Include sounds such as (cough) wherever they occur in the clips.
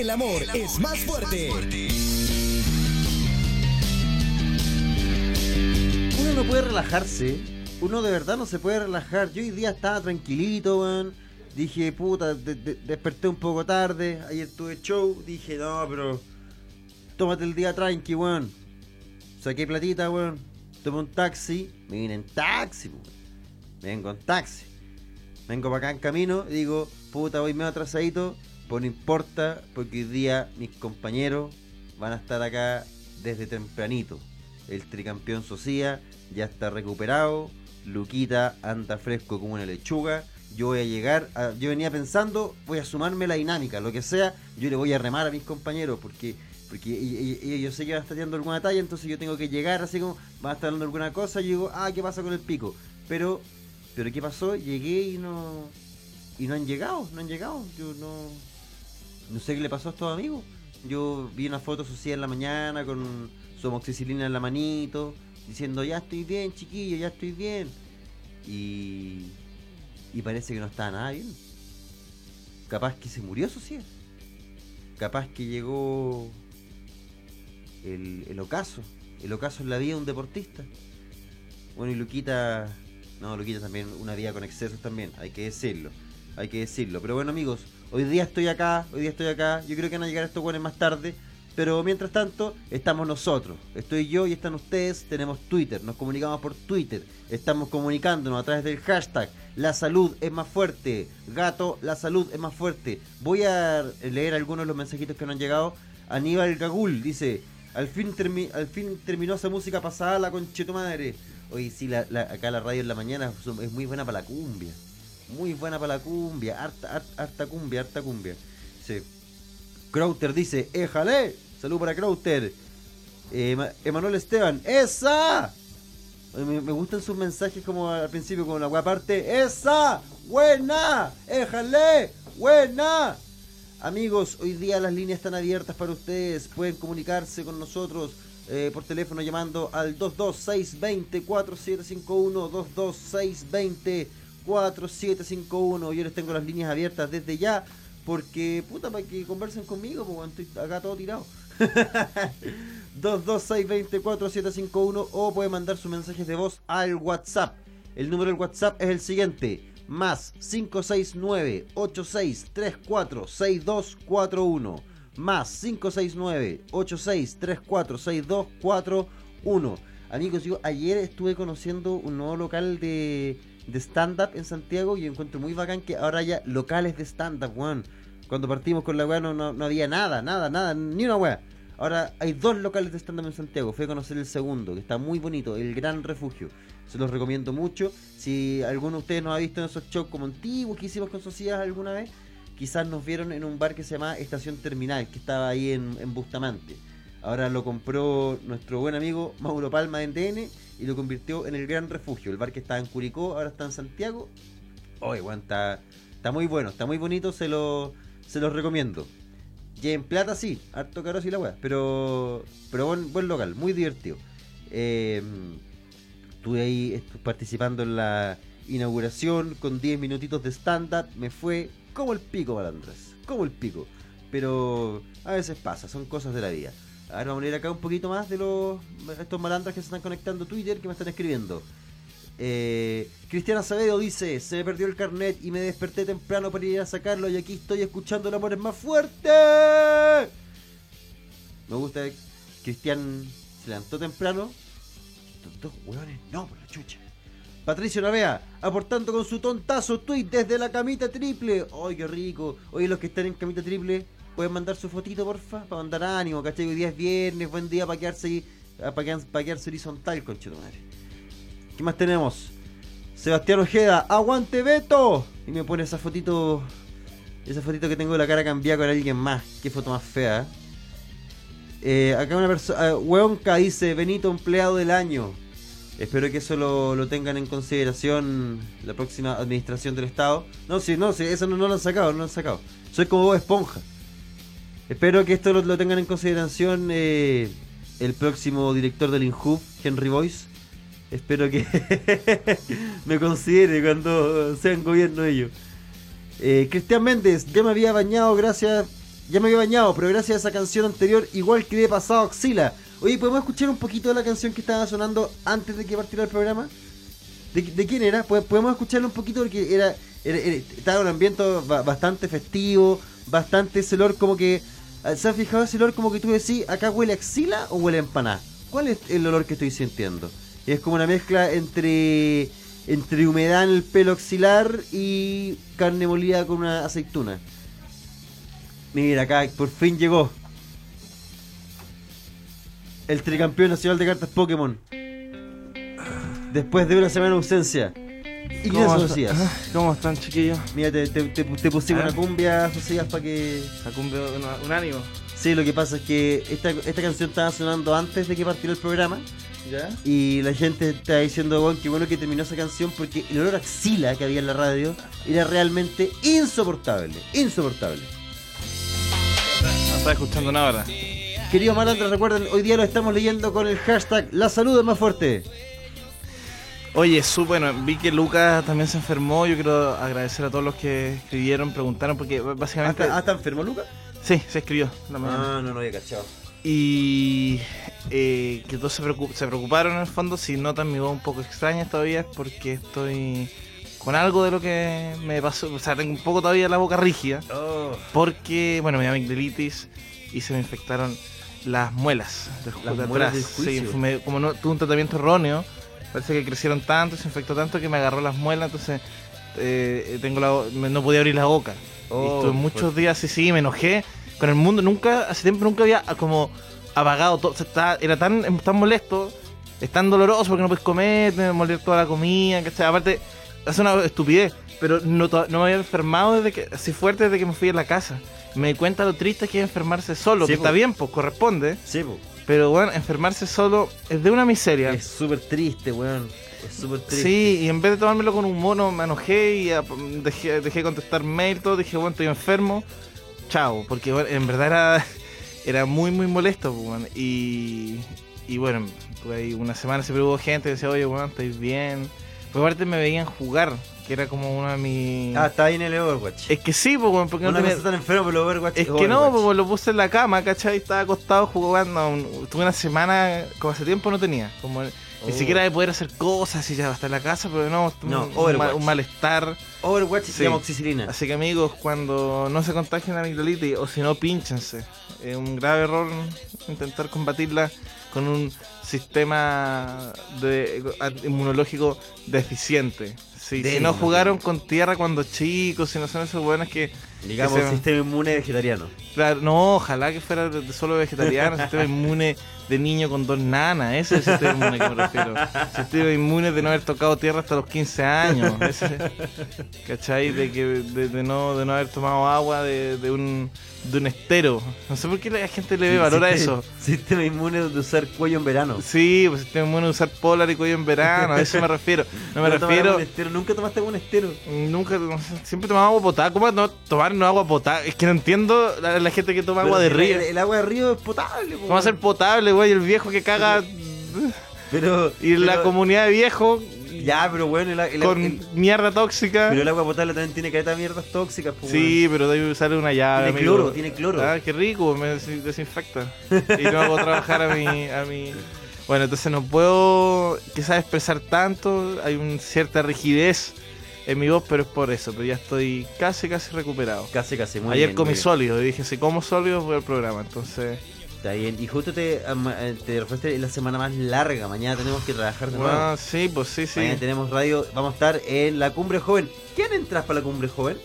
el amor es más fuerte. Uno no puede relajarse. Uno de verdad no se puede relajar. Yo hoy día estaba tranquilito, weón. Dije, puta, de- de- desperté un poco tarde. Ayer tuve show. Dije, no, pero. Tómate el día tranqui, weón. Saqué platita, weón. Tomé un taxi. Me vine taxi, weón. Vengo en taxi. Vengo para acá en camino y digo, puta, voy medio atrasadito. Pues no importa, porque hoy día mis compañeros van a estar acá desde tempranito. El tricampeón Socia ya está recuperado. Luquita anda fresco como una lechuga. Yo voy a llegar, yo venía pensando, voy a sumarme la dinámica, lo que sea, yo le voy a remar a mis compañeros porque porque yo sé que van a estar tirando alguna talla, entonces yo tengo que llegar así como, van a estar hablando alguna cosa, y yo digo, ah, ¿qué pasa con el pico? Pero, pero ¿qué pasó? Llegué y no, y no han llegado, no han llegado, yo no, no sé qué le pasó a estos amigos. Yo vi una foto social en la mañana con su amoxicilina en la manito, diciendo, ya estoy bien, chiquillo, ya estoy bien. Y, y parece que no estaba nada bien. Capaz que se murió Socia. Capaz que llegó el, el ocaso. El ocaso en la vida de un deportista. Bueno, y Luquita. No, Luquita también, una vida con excesos también, hay que decirlo. Hay que decirlo. Pero bueno, amigos, hoy día estoy acá, hoy día estoy acá. Yo creo que van a llegar estos buenos más tarde. Pero mientras tanto, estamos nosotros. Estoy yo y están ustedes. Tenemos Twitter, nos comunicamos por Twitter. Estamos comunicándonos a través del hashtag La salud es más fuerte. Gato, la salud es más fuerte. Voy a leer algunos de los mensajitos que nos han llegado. Aníbal Gagul dice: Al fin, termi- al fin terminó esa música pasada, la conche madre. Oye, sí, la- la- acá la radio en la mañana es muy buena para la cumbia. Muy buena para la cumbia. Harta, harta, harta cumbia, harta cumbia. Sí. Crowter dice, éjale. Salud para Crowter. Eh, Ma- Emanuel Esteban, ¡esa! Me, gustan sus mensajes como al principio, como la wea parte. ¡Esa! ¡Buena! ¡Éjale! ¡Buena! Amigos, hoy día las líneas están abiertas para ustedes. Pueden comunicarse con nosotros eh, por teléfono llamando al 22620-4751. 22620-4751. Yo les tengo las líneas abiertas desde ya. Porque, puta, para que conversen conmigo, porque estoy acá todo tirado. (laughs) 22620-4751 o puede mandar sus mensajes de voz al WhatsApp. El número del WhatsApp es el siguiente: más 569-8634-6241. Más 569-8634-6241. Amigos, yo ayer estuve conociendo un nuevo local de, de stand-up en Santiago y encuentro muy bacán que ahora haya locales de stand-up, weón. Cuando partimos con la weá no, no, no había nada, nada, nada, ni una weá. Ahora hay dos locales de stand-up en Santiago. Fui a conocer el segundo, que está muy bonito, el Gran Refugio. Se los recomiendo mucho. Si alguno de ustedes nos ha visto en esos shows como antiguos que hicimos con Sociedad alguna vez, quizás nos vieron en un bar que se llama Estación Terminal, que estaba ahí en, Bustamante. Ahora lo compró nuestro buen amigo Mauro Palma de NTN y lo convirtió en el Gran Refugio. El bar que estaba en Curicó, ahora está en Santiago. Oye, weón, está, está muy bueno, está muy bonito, se lo, se los recomiendo. Y en plata sí, harto caro sí la weá, pero, pero buen, buen local, muy divertido. Eh, estuve ahí participando en la inauguración con 10 minutitos de stand-up, me fue como el pico, Malandras, como el pico. Pero a veces pasa, son cosas de la vida. Ahora vamos a leer acá un poquito más de los estos malandras que se están conectando a Twitter que me están escribiendo. Eh, Cristiana Sabedo dice, se me perdió el carnet y me desperté temprano para ir a sacarlo y aquí estoy escuchando el amor es más fuerte. Me gusta que Cristian se levantó temprano. Estos dos hueones, no, por la chucha. Patricio Navea, aportando con su tontazo tweet desde la camita triple. ¡Ay, qué rico! Oye, los que están en camita triple, pueden mandar su fotito, porfa, para mandar ánimo, ¿cachai? Hoy día es viernes, buen día para quedarse, ahí, quedarse, para quedarse horizontal, conchetumare. ¿Qué más tenemos? Sebastián Ojeda, aguante Beto. Y me pone esa fotito, esa fotito que tengo de la cara cambiada con alguien más. Qué foto más fea. Eh, acá una persona, Hueonca dice, Benito empleado del año. Espero que eso lo, lo tengan en consideración la próxima administración del Estado. No, sí, no, sí, eso no, no lo han sacado, no lo han sacado. Soy como Bob Esponja. Espero que esto lo, lo tengan en consideración eh, el próximo director del INJUV, Henry Boyce. Espero que (laughs) me considere cuando sean gobierno ellos. Eh, Cristian Méndez, ya me había bañado, gracias. ya me había bañado, pero gracias a esa canción anterior, igual quedé pasado axila. Oye, ¿podemos escuchar un poquito de la canción que estaba sonando antes de que partiera el programa? ¿De, de quién era? ¿Pod- ¿Podemos escucharlo un poquito? Porque era, era- estaba un ambiente ba- bastante festivo, bastante ese olor como que... ¿Se han fijado ese olor como que tú decís, acá huele axila o huele a empanada? ¿Cuál es el olor que estoy sintiendo? Es como una mezcla entre entre humedad en el pelo axilar y carne molida con una aceituna. Mira, acá por fin llegó. El tricampeón nacional de cartas Pokémon. Después de una semana de ausencia. ¿Y ¿Cómo, Socias? está- ¿Cómo están, chiquillos? Mira, te, te, te- te pusimos Ah. una cumbia, Socias, para que... La cumbia un, un ánimo. Sí, lo que pasa es que esta, esta canción estaba sonando antes de que partiera el programa. ¿Ya? Y la gente está diciendo, bueno, qué bueno que terminó esa canción porque el olor a axila que había en la radio era realmente insoportable. Insoportable. No estaba escuchando nada ahora. Queridos malandros, recuerden, hoy día lo estamos leyendo con el hashtag La salud es más fuerte. Oye, su, bueno, vi que Lucas también se enfermó. Yo quiero agradecer a todos los que escribieron, preguntaron, porque básicamente. ¿Ah, está enfermo, Lucas? Sí, se escribió. la. Ah, no, no había cachado. Y eh, que todos se, preocup- se preocuparon en el fondo. Si notan mi voz un poco extraña todavía es porque estoy con algo de lo que me pasó. O sea, tengo un poco todavía la boca rígida. Oh, Porque, bueno, me dio amigdalitis y se me infectaron las muelas del Las de muelas atrás. del Sí, me- como no tuve un tratamiento erróneo, parece que crecieron tanto, se infectó tanto que me agarró las muelas, entonces eh, tengo la, no podía abrir la boca. Oh, y estuve qué muchos fuerte. días, sí, sí, me enojé con el mundo. Nunca, hace tiempo nunca había ah, como apagado todo. o sea, estaba- era tan, tan molesto, es tan doloroso porque no puedes comer, te moler toda la comida, ¿cachai? Aparte, hace una estupidez, pero no, no me había enfermado desde que, así fuerte desde que me fui a la casa. Me di cuenta lo triste que es enfermarse solo, Sí, que po. está bien, pues corresponde, sí, po. Pero bueno, enfermarse solo es de una miseria. Es súper triste, weón. Es súper triste. Sí, y en vez de tomármelo con un mono, me enojé y ah, dejé, dejé de contestar mail, todo. Dije, bueno, estoy enfermo. Chao, porque bueno, en verdad era, (laughs) era muy, muy molesto. pues, bueno, y, y bueno, tuve ahí una semana siempre hubo gente que decía, oye, bueno, estoy bien. Pues aparte me veían jugar, que era como una de mis. Ah, está ahí en el Overwatch. es que sí, pues, bueno, porque no Una tenía- cosa tan enfermo, pero el Overwatch es que no, pues lo puse en la cama, ¿cachai? Estaba acostado jugando. un- tuve una semana, como hace tiempo no tenía. Como ni Oh. siquiera de poder hacer cosas y ya hasta en la casa, pero no, No, un, Overwatch. mal- un malestar. Overwatch se Sí. llama oxicilina. Así que amigos, cuando no se contagien la amigdalitis o si no, pínchense. Es un grave error intentar combatirla con un sistema de, inmunológico deficiente. Sí, si Débil, no no jugaron con tierra cuando chicos, si no son esos buenos que Digamos, que se- sistema inmune vegetariano. Claro, no, ojalá que fuera de- de solo vegetariano, (laughs) sistema inmune de niño con dos nanas, ese es el sistema inmune que me refiero. Sistema inmune de no haber tocado tierra hasta los 15 años, ese, ¿cachai? De, que, de, de no, de no haber tomado agua de, de un, de un estero. No sé por qué la gente le ve valor a eso. (laughs) Sistema inmune de usar cuello en verano. Sí, pues sistema inmune de usar polar y cuello en verano, a eso me refiero. No me (laughs) tomaste refiero... un estero, Nunca tomaste un estero. Nunca, no siempre tomaba agua potable. ¿Cómo no tomar no agua potable? Es que no entiendo la, la gente que toma agua de Pero río. El, el agua de río es potable. po, ¿Cómo va a ser potable, güey? El viejo que caga. Pero. Y la pero- comunidad de viejos Ya, pero bueno, el, el- con el- mierda tóxica. pero el agua potable también tiene caleta de mierdas tóxicas. po, Sí, pero de ahí sale una llave. Tiene amigo. cloro, tiene cloro. Ah, qué rico, me des- desinfecta. Y no hago trabajar a mi, a mi. Bueno, entonces no puedo quizás expresar tanto. Hay una cierta rigidez en mi voz, pero es por eso. Pero ya estoy casi, casi recuperado. Casi, casi. Muy Ayer bien, comí muy bien. sólido y dije, si como sólido voy al programa. Entonces, Está bien. Y justo te, eh, te refuerzaste en la semana más larga. Mañana tenemos que trabajar de nuevo. bueno, sí, pues sí, sí. Mañana tenemos radio. Vamos a estar en la cumbre joven. ¿Quién entras para la cumbre joven?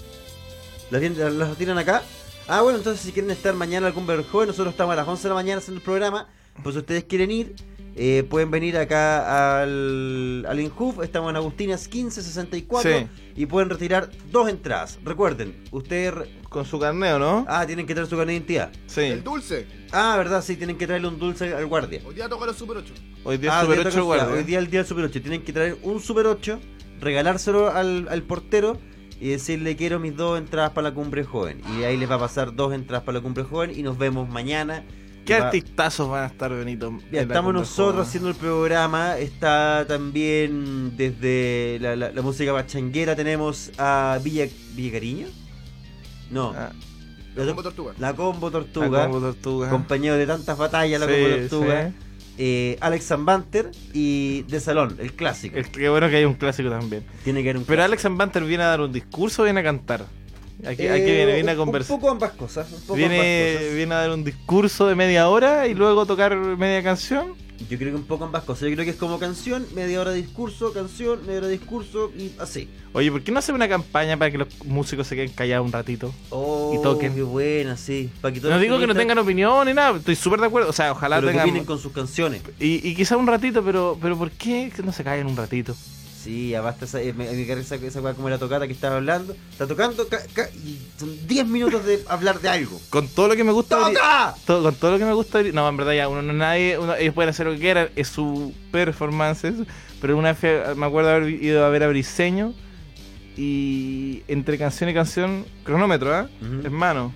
¿Las, las tiran acá? Ah, bueno, entonces si quieren estar mañana en la cumbre joven, nosotros estamos a las 11 de la mañana haciendo el programa. Pues si ustedes quieren ir, eh, pueden venir acá al, al Inhoof. Estamos en Agustinas 1564 Sí. y pueden retirar dos entradas. Recuerden, ustedes. re- Con su carneo, ¿no? Ah, tienen que traer su carnet de identidad. Sí. El dulce. Ah, verdad, sí, tienen que traerle un dulce al guardia. Hoy día toca los Super 8. Hoy día Ah, Super hoy día 8 toca- guardia. Hoy día el día del Super 8. Tienen que traer un Super 8, regalárselo al, al portero y decirle quiero mis dos entradas para la cumbre joven. Y ahí les va a pasar dos entradas para la cumbre joven y nos vemos mañana. ¿Qué Va- artistazos van a estar, Benito? en Ya, estamos nosotros haciendo el programa. Está también desde la, la- la música pachanguera. Tenemos a Villa, Villa Cariño. No, Ah, La combo tortuga. La combo tortuga. La combo tortuga. Compañero de tantas batallas, la Sí, combo tortuga. sí. Eh, Alex Banter y De Salón, el clásico. El- Qué bueno que hay un clásico también. Tiene que haber un Pero clásico. Alex Banter viene a dar un discurso o viene a cantar. Aquí, Eh, aquí viene, viene a un- conversar. Un poco ambas cosas. Un poco Viene, ambas cosas. viene a dar un discurso de media hora y luego tocar media canción. Yo creo que un poco ambas cosas. Yo creo que es como canción, media hora de discurso, canción, media hora de discurso y así. Oye, ¿por qué no hace una campaña para que los músicos se queden callados un ratito? Oh, Y toquen. Qué buena, sí. Pa' que No digo que no tengan opinión ni nada, estoy súper de acuerdo. O sea, ojalá pero que tengan. vienen con sus canciones. Y, y quizá un ratito, pero pero ¿por qué que no se callen un ratito? Sí, ya basta esa, eh, me, me esa, esa como la tocata que estaba hablando. Está tocando ca- ca- y son 10 minutos de hablar de algo. Con todo lo que me gusta. ¡Toca! todo- con todo lo que me gusta. No, en verdad ya, uno no nadie, uno- ellos pueden hacer lo que quieran, es su performance. Pero una vez me acuerdo haber ido a ver a Briseño y entre canción y canción, cronómetro. Ujú. Hermano,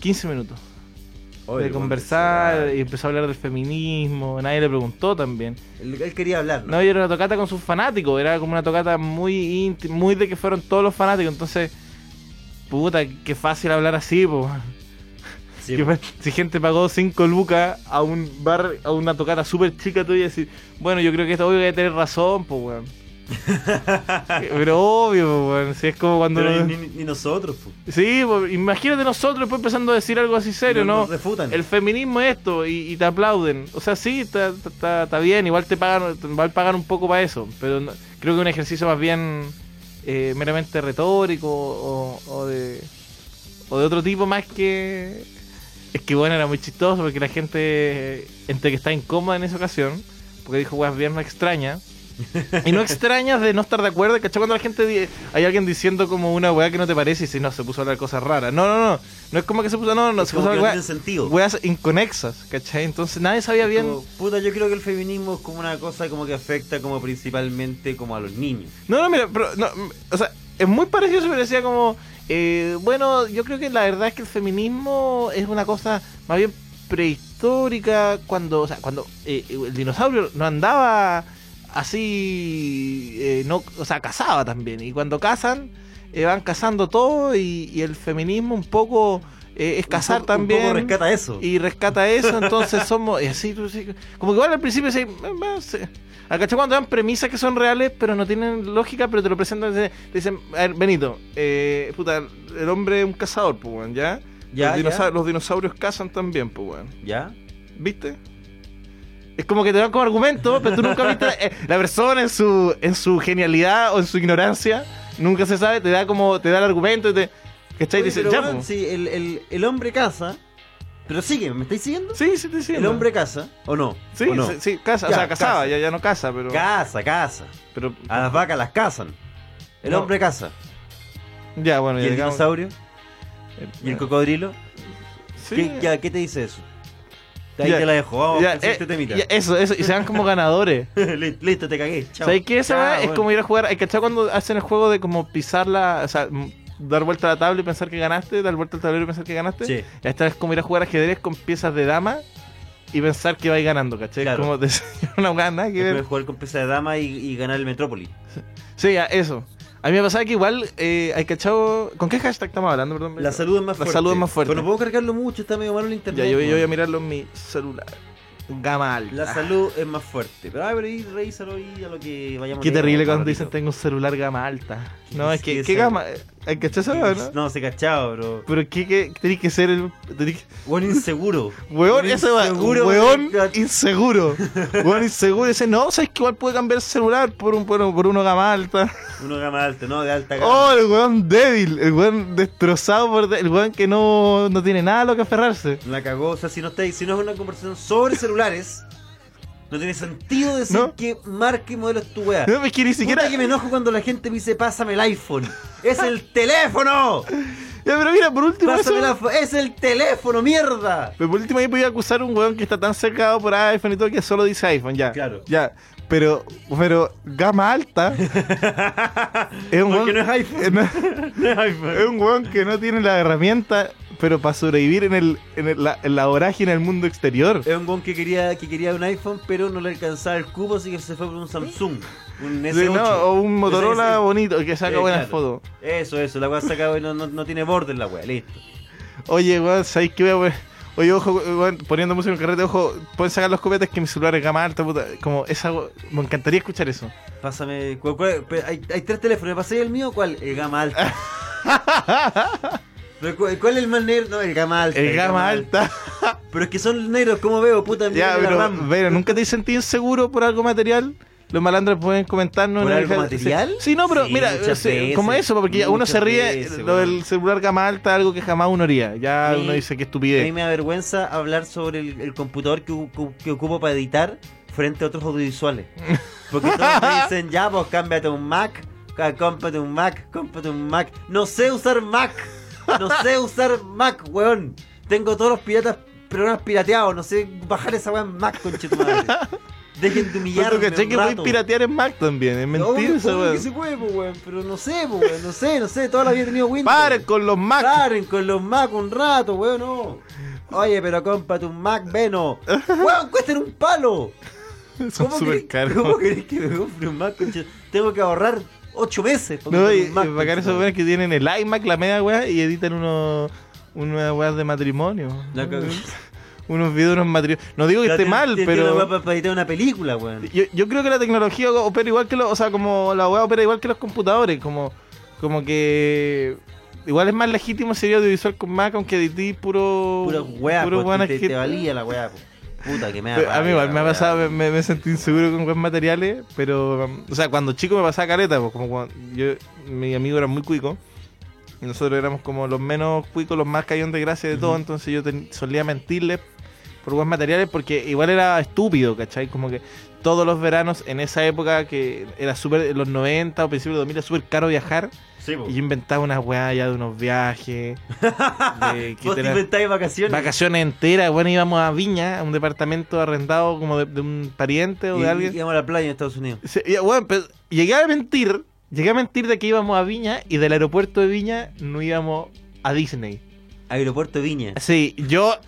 15 minutos Oye, de conversar y empezó a hablar del feminismo, nadie le preguntó también. Él, él quería hablar, ¿no? No, y era una tocata con sus fanáticos, era como una tocata muy íntima, muy de que fueron todos los fanáticos, entonces, puta, qué fácil hablar así, pues. Sí, si gente pagó 5 lucas a un bar, a una tocata súper chica tuya y decir, bueno, yo creo que esto obvio que hay que tener razón, pues weón. (laughs) Pero obvio, pues. Si es como cuando. Pero ni, nosotros, pu. Sí, pues, imagínate nosotros después empezando a decir algo así serio, ¿no? nos refutan. El feminismo es esto y, y te aplauden. O sea, sí, está, está, está bien, igual te pagan, igual pagan un poco para eso, pero no- creo que un ejercicio más bien eh, meramente retórico o, o de o de otro tipo más que es que bueno era muy chistoso porque la gente eh, entre que está incómoda en esa ocasión porque dijo weas bien extrañas y no extrañas de no estar de acuerdo, ¿cachai? Cuando la gente hay alguien diciendo como una weá que no te parece y si no, se puso a hablar cosas raras. No, no, no. No es como que se puso, no, no, Es se puso a no hablar tiene sentido. weas inconexas, ¿cachai? Entonces nadie sabía bien. Como, puta, yo creo que el feminismo es como una cosa como que afecta como principalmente como a los niños. No, no, mira, pero, no, o sea, es muy parecido, pero decía como, eh, bueno, yo creo que la verdad es que el feminismo es una cosa más bien prehistórica, cuando, o sea, cuando eh, el dinosaurio no andaba así, eh, no, o sea, cazaba también, y cuando cazan, eh, van cazando todo, y, y el feminismo un poco eh, es Un poco- también. Un poco rescata eso. y rescata eso, entonces somos y así, sí, como que igual al principio sí, acá cuando dan premisas que son reales pero no tienen lógica, pero te lo presentan, te dicen, a ver, Benito, eh, puta, el hombre es un cazador, pues, ¿ya? Ya, los, ya. los dinosaurios cazan también, pues, ¿Ya? ¿viste? Es como que te dan como argumento, pero tú nunca viste eh, la persona en su en su genialidad o en su ignorancia, nunca se sabe, te da como te da el argumento y te ¿cachai? Y Oye, dices, pero ya, bueno, sí, el, el, el hombre caza. Pero sigue, ¿me estáis siguiendo? Sí, sí, te siento. El hombre caza, ¿o no? Sí, ¿O no? sí, sí, casa, o Ya, sea, cazaba, caza. ya, ya no caza, pero. Caza, caza. pero A las vacas las cazan. El No. hombre caza. ya, bueno, ¿Y ya el digamos- dinosaurio? ¿Y el cocodrilo? Sí. ¿Qué, ya, ¿Qué te dice eso? Ahí Ya, te la dejo, ya, a eh, este ya, eso, eso, y se van como ganadores. (laughs) listo, te cagué. Chao. ¿Sabes qué? Esa Chao, es bueno. como ir a jugar. ¿Hay cachado cuando hacen el juego de como pisar la. O sea, dar vuelta a la tabla y pensar que ganaste, dar vuelta al tablero y pensar que ganaste? Sí. Esta es como ir a jugar ajedrez con piezas de dama y pensar que vais ganando, ¿cachai? Claro. Como de (laughs) una weá nada que ver. jugar con pieza de dama y, y ganar el Metrópoli. Sí, ya, eso. A mí me pasaba que igual eh, hay cachado. ¿Con qué hashtag estamos hablando? Perdón, La salud es más La fuerte. salud es más fuerte. Pero no puedo cargarlo mucho, está medio malo el internet. Ya, yo, yo voy a mirarlo en mi celular. Gama alta. La salud es más fuerte. Pero, ah, pero ahí revísalo ahí a lo que vayamos Qué terrible cuando dicen tengo un celular gama alta. No, ¿Qué es que, es ¿qué gama? ¿Hay weá, no? No, se cachado, bro. Pero ¿qué, qué tenés que ser el. que- Buen inseguro. Weón, ese va. Weón weón. inseguro. (laughs) Weón inseguro. Ese no, sabes que igual puede cambiar el celular por un por, por uno gama alta. (laughs) Uno gama alta, no, de alta gama. Oh, el weón débil. El weón destrozado por. de- El weón que no, no tiene nada a lo que aferrarse. La cagó, o sea, si no, está, si no es una conversación sobre celulares, no tiene sentido decir No. qué marca y modelo es tu weá. No, es que ni siquiera. Puta que me enojo cuando la gente me dice, pásame el iPhone. ¡Es el (laughs) teléfono! Ya, pero mira, por último, eso. ¡Pásame el iPhone! ¡Es el teléfono, mierda! Pero por último ahí podía acusar a un weón que está tan cercado por iPhone y todo que solo dice iPhone, ya. Claro. Ya. Pero, pero, gama alta. (laughs) es un Porque weón- no es iPhone. (laughs) no- No es iPhone. es un weón que no tiene la herramienta, pero para sobrevivir en, el, en, el- la, en la vorágine del mundo exterior. Es un weón que quería, que quería un iPhone, pero no le alcanzaba el cubo, así que se fue por un Samsung. Un Sí, S8. no, o un Motorola Ese- ese- bonito que saca Eh, buenas claro. fotos. Eso, eso, la weá saca, no, no, no tiene borde la weá, listo. Oye, weón, ¿sabéis qué poner? Oye, ojo, weón, poniendo música en el carrete, ojo, pueden sacar los copetes que mi celular es gama alta, puta. Como esa, me encantaría escuchar eso. Pásame. ¿cuál- cuál- hay, hay tres teléfonos, ¿me pasé el mío? ¿Cuál? El gama alta. (laughs) Pero ¿cuál, es el más negro? No, el gama alta. El gama alta. (laughs) Pero es que son negros, ¿cómo veo? Puta, ya, pero, pero, ¿nunca te sentido inseguro por algo material? Los malandros pueden comentarnos. ¿Por algo material? Sí, no, pero Sí, mira, sí, como eso, porque uno se ríe, veces, lo del celular gama alta, algo que jamás uno haría. Ya mí- uno dice que A mí estupidez. me da vergüenza hablar sobre el, el computador que, que ocupo para editar frente a otros audiovisuales. Porque todos me (laughs) dicen, ya, pues cámbiate un Mac, cómprate un Mac, cómprate un Mac. No sé usar Mac, no sé usar Mac, weón. Tengo todos los piratas, programas pirateados, no sé bajar esa weá en Mac, conchetumadre. Dejen de Pero humillarme tú caché que puedes rato. piratear en Mac también, es mentira esa weón. que se puede, pues, weón, pero no sé, pues, weón, no sé, no sé, toda la vida he tenido Windows. Paren con los Mac. Paren con los Mac un rato, weón, no. Oye, pero cómprate un Mac Veno. Weón, cuestan un palo. (laughs) Son ¿Cómo súper caros. ¿Cómo querés que me compre un Mac? Tengo que ahorrar ocho meses para No, y, Mac. y bacán esos weones que tienen el iMac, la media weá, y editan unos unas weas de matrimonio. La cagó. (laughs) unos videos, unos matrimonios. No digo que Ya esté tiene- mal, pero. weá para, para editar una película, weón. Yo, yo creo que la tecnología opera igual que los. O sea, como la weá opera igual que los computadores. Como, como que. Igual es más legítimo sería audiovisual con Mac, aunque edití puro. Pura weá, puro pues, weones te, que- te valía la weá, pues. Puta que me da a mí igual me ha pasado, me, sentí inseguro con weas materiales, pero, o sea, cuando chico me pasaba caleta, pues como cuando yo, mi amigo era muy cuico, y nosotros éramos como los menos cuicos, los más caídos de gracia de todo, Ujú. entonces yo ten- solía mentirle por weas materiales porque igual era estúpido, ¿cachai? Como que todos los veranos en esa época que era súper, en los 90 o principios de 2000 era súper caro viajar, Sí, y yo inventaba unas weas ya de unos viajes, (laughs) de que Vos te inventáis vacaciones. Vacaciones enteras, bueno, íbamos a Viña, a un departamento arrendado como de, de un pariente o Y, de alguien. íbamos a la playa en Estados Unidos. Sí, y, bueno, pues, llegué a mentir, llegué a mentir de que íbamos a Viña y del aeropuerto de Viña no íbamos a Disney. Aeropuerto Viña. Sí, yo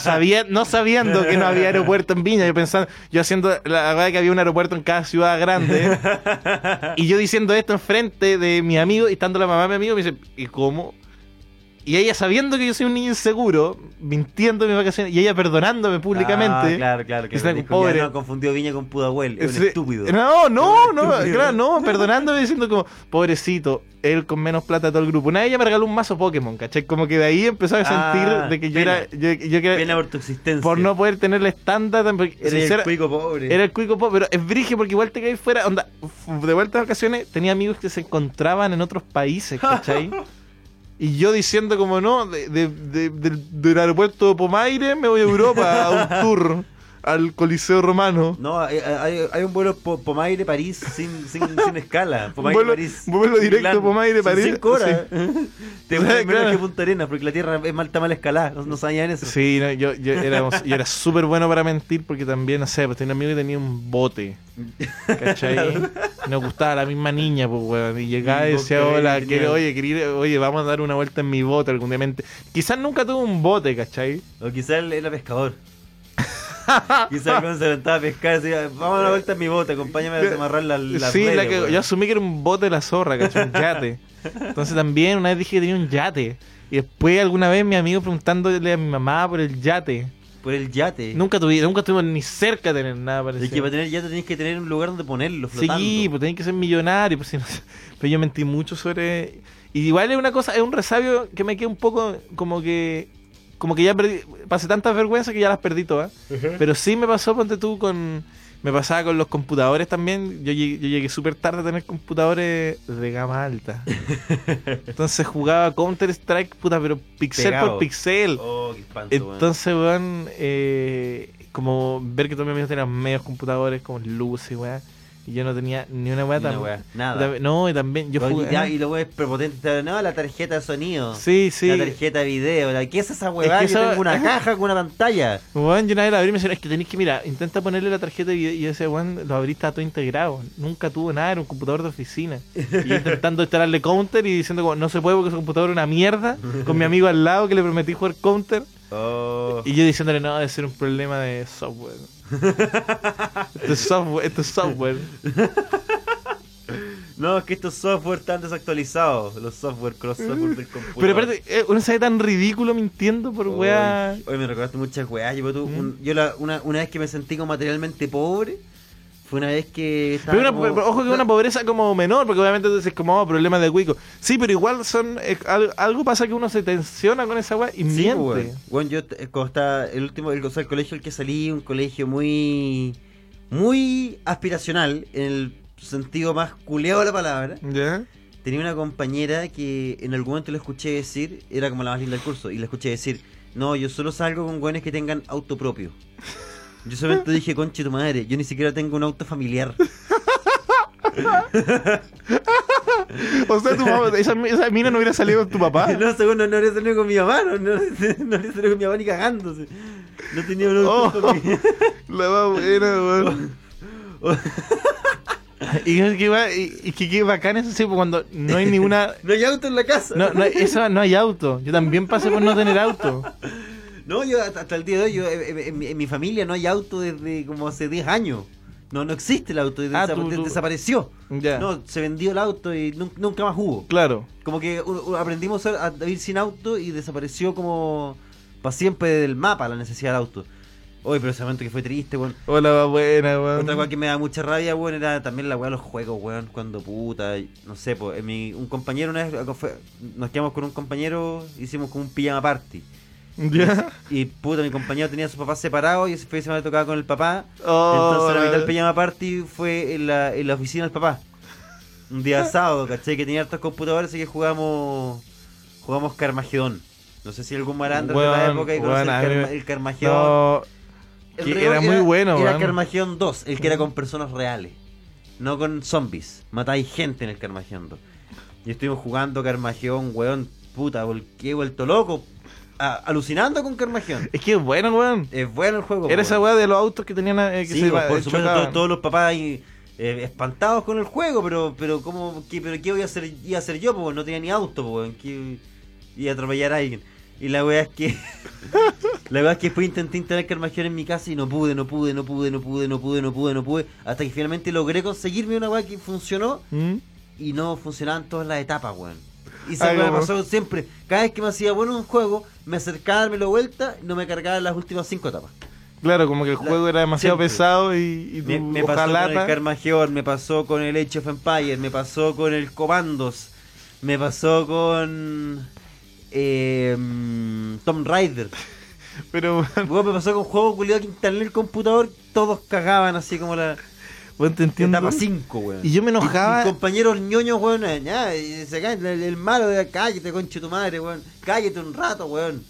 sabía, no sabiendo que no había aeropuerto en Viña, yo pensando, yo haciendo la verdad que había un aeropuerto en cada ciudad grande, (laughs) y yo diciendo esto enfrente de mi amigo, y estando la mamá de mi amigo, me dice, ¿y cómo? Y ella sabiendo que yo soy un niño inseguro, mintiendo en mis vacaciones, y ella perdonándome públicamente. Ah, claro, claro. Que dijo, pobre. no confundió Viña con Pudahuel. Es un estúpido. No, no, no, claro, no, perdonándome diciendo como, pobrecito, él con menos plata de todo el grupo. Una vez ella me regaló un mazo Pokémon, ¿cachai? Como que de ahí empezó a sentir Ah, de que yo pena. era, yo, yo que- Pena por tu existencia. por no poder tener el estándar, tan- sincera- el cuico pobre. era el cuico pop, pero es brige porque igual te caes fuera, onda, de vuelta a vacaciones, tenía amigos que se encontraban en otros países, (laughs) ¿cachai? Y yo diciendo como no, de- de- de- del, del aeropuerto de Pomaire me voy a Europa a un tour (laughs) al Coliseo Romano. No, hay, hay, hay un vuelo po Pomaire París sin, sin, (laughs) sin escala. Un Pomaire vuelo, París. un vuelo directo Milán. Pomaire Son París. Cinco horas. Te voy (laughs) menos Claro. que Punta Arenas porque la tierra es mal, está mal escalada. No, no sabían eso. Sí, no, yo, yo, éramos- yo era súper bueno para mentir porque también, no sé, pues tenía un amigo que tenía un bote. ¿Cachai? (laughs) Nos gustaba la misma niña, pues, weón. Y llegaba y decía, hola, quiero, oye, quería ir- oye, vamos a dar una vuelta en mi bote algún día. mente". Quizás nunca tuvo un bote, ¿cachai? O quizás él era pescador. Quizás cuando se levantaba a pescar decía, vamos a una vuelta en mi bote, acompáñame a amarrar la, la sí, la que, weón". yo asumí que era un bote de la zorra, ¿cachai? Un yate. Entonces también una vez dije que tenía un yate. Y después alguna vez mi amigo preguntándole a mi mamá por el yate. Por el yate. Nunca tuve, nunca estuvimos ni cerca de tener nada Es parecido. que para tener yate tenés que tener un lugar donde ponerlo, flotando. Sí, pues tenés que ser millonario. Pues, si no- (laughs) pero yo mentí mucho sobre. Y igual es una cosa, es un resabio que me queda un poco como que. Como que ya perdí. Pasé tantas vergüenzas que ya las perdí todas. Pero sí me pasó, ponte tú, con. Me pasaba con los computadores también. Yo llegué, yo llegué súper tarde a tener computadores de gama alta. (laughs) Entonces jugaba Counter Strike, puta, pero pixel Pegado. por pixel. Oh, qué espanto. Entonces, weón, eh, como ver que todos mis amigos tenían medios computadores como luces, weón. Y yo no tenía ni una weá tan- weá, nada. No, y también yo jugué. ya, y luego es prepotente. No, la tarjeta de sonido. Sí, sí. La tarjeta de video. la- ¿Qué es esa huevada? Es que Yo esa- tengo una caja con una pantalla. Weón, yo una vez la abrí y me dijeron, es que tenéis que, mira, intenta ponerle la tarjeta de video. Y ese weón lo abrí, estaba todo integrado. Nunca tuvo nada, era un computador de oficina. Y (laughs) intentando instalarle counter y diciendo, como, no se puede porque ese computador es una mierda. Con mi amigo al lado que le prometí jugar counter. Oh. Y yo diciéndole, no, debe ser un problema de software. (laughs) esto es software, esto es software. (laughs) No, es que estos software están desactualizados. Los software, cross software del computador. Pero aparte, eh, uno se ve tan ridículo mintiendo por weá. Oye, oye, me recordaste muchas weas. Yo, tú, Mm. un- yo la- una, una vez que me sentí como materialmente pobre, fue una vez que Pero, una- como- ojo que es una pobreza como menor, porque obviamente dices como oh, problemas de cuico. Sí, pero igual son eh, al- algo pasa que uno se tensiona con esa weá y Sí, miente. Weón, yo eh, cuando estaba el último, el, o sea, el colegio al que salí, un colegio muy, muy aspiracional, en el sentido más culeado de la palabra. Tenía una compañera que en algún momento le escuché decir, era como la más linda del curso, y le escuché decir, no, yo solo salgo con güeyes que tengan auto propio. Yo solamente dije, conche tu madre, yo ni siquiera tengo un auto familiar. (laughs) O sea, tu mamá- esa, esa mina no hubiera salido con tu papá. (laughs) no, segundo, no habría salido con mi mamá, no, no, (laughs) no habría salido con mi mamá ni cagándose. No tenía un auto Oh. La más buena, weón. y es que va, y, que qué bacán eso sí, pues, cuando no hay ninguna. No hay auto en la casa. No, no, eso no hay auto. Yo también pasé por no tener auto. No, yo hasta, el día de hoy, yo, eh, eh, en, mi- en mi familia no hay auto desde como hace 10 años. No, no existe el auto, Ah, tú- tú- desapareció. Ya. No, se vendió el auto y nun- nunca más hubo. Claro. Como que aprendimos a, a vivir sin auto y desapareció como para siempre del mapa la necesidad del auto. Oye, pero ese momento que fue triste, weón. Hola, buena, weón. Otra cosa que me da mucha rabia, weón, era también la weá de los juegos, weón, cuando puta, no sé, pues, mi, un compañero una vez, fue- nos quedamos con un compañero, hicimos como un pijama party. Y puta, mi compañero tenía a su papá separado y ese fin de semana tocaba con el papá. Oh, Entonces la mitad del pijama party fue en la, en la oficina del papá. Un día (laughs) sábado, ¿cachai? Que tenía hartos computadores y que jugamos jugamos Carmageddon. No sé si algún marandro de la época y conoce el, Carma- me- el Carmageddon. No, El que rigor era muy bueno, Era weón. Carmageddon 2, el que era con personas reales. No con zombies. Matáis gente en el Carmageddon 2. Y estuvimos jugando Carmageddon, weón, puta, volqué vuelto loco. A- alucinando con Carmageddon. es que es bueno, weón. Es bueno el juego. Era po, esa weá de los autos que tenían eh, que Sí, se pues, eh, por supuesto, todos, todos los papás ahí, eh, espantados con el juego, pero pero cómo qué, pero qué voy a hacer iba a hacer yo, pues no tenía ni auto, pues a atropellar a alguien. Y la weá es que (laughs) la weá es que después intenté instalar Carmageddon en mi casa y no pude, no pude, no pude, no pude, no pude, no pude, no pude, hasta que finalmente logré conseguirme una weá que funcionó ¿Mm? y no funcionaban todas las etapas, weón. Y esa weá me pasó siempre. Cada vez que me hacía bueno un juego, me acercaba a darme la vuelta y no me cargaba las últimas cinco etapas. Claro, como que el La- juego era demasiado siempre. pesado y, y Me, me pasó con el Carmageddon, me pasó con el Age of Empires, me pasó con el Commandos, me pasó con eh, mm, Tomb Raider. (laughs) Pero, Luego me pasó con juegos culiados que instalé en el computador, todos cagaban así como la weón, te entiendo. etapa 5, weón. Y yo me enojaba- Mis compañeros ñoños, weón, eh, ya, y se caen, el, el malo de cállate, conche tu madre, weón. Cállate un rato, weón.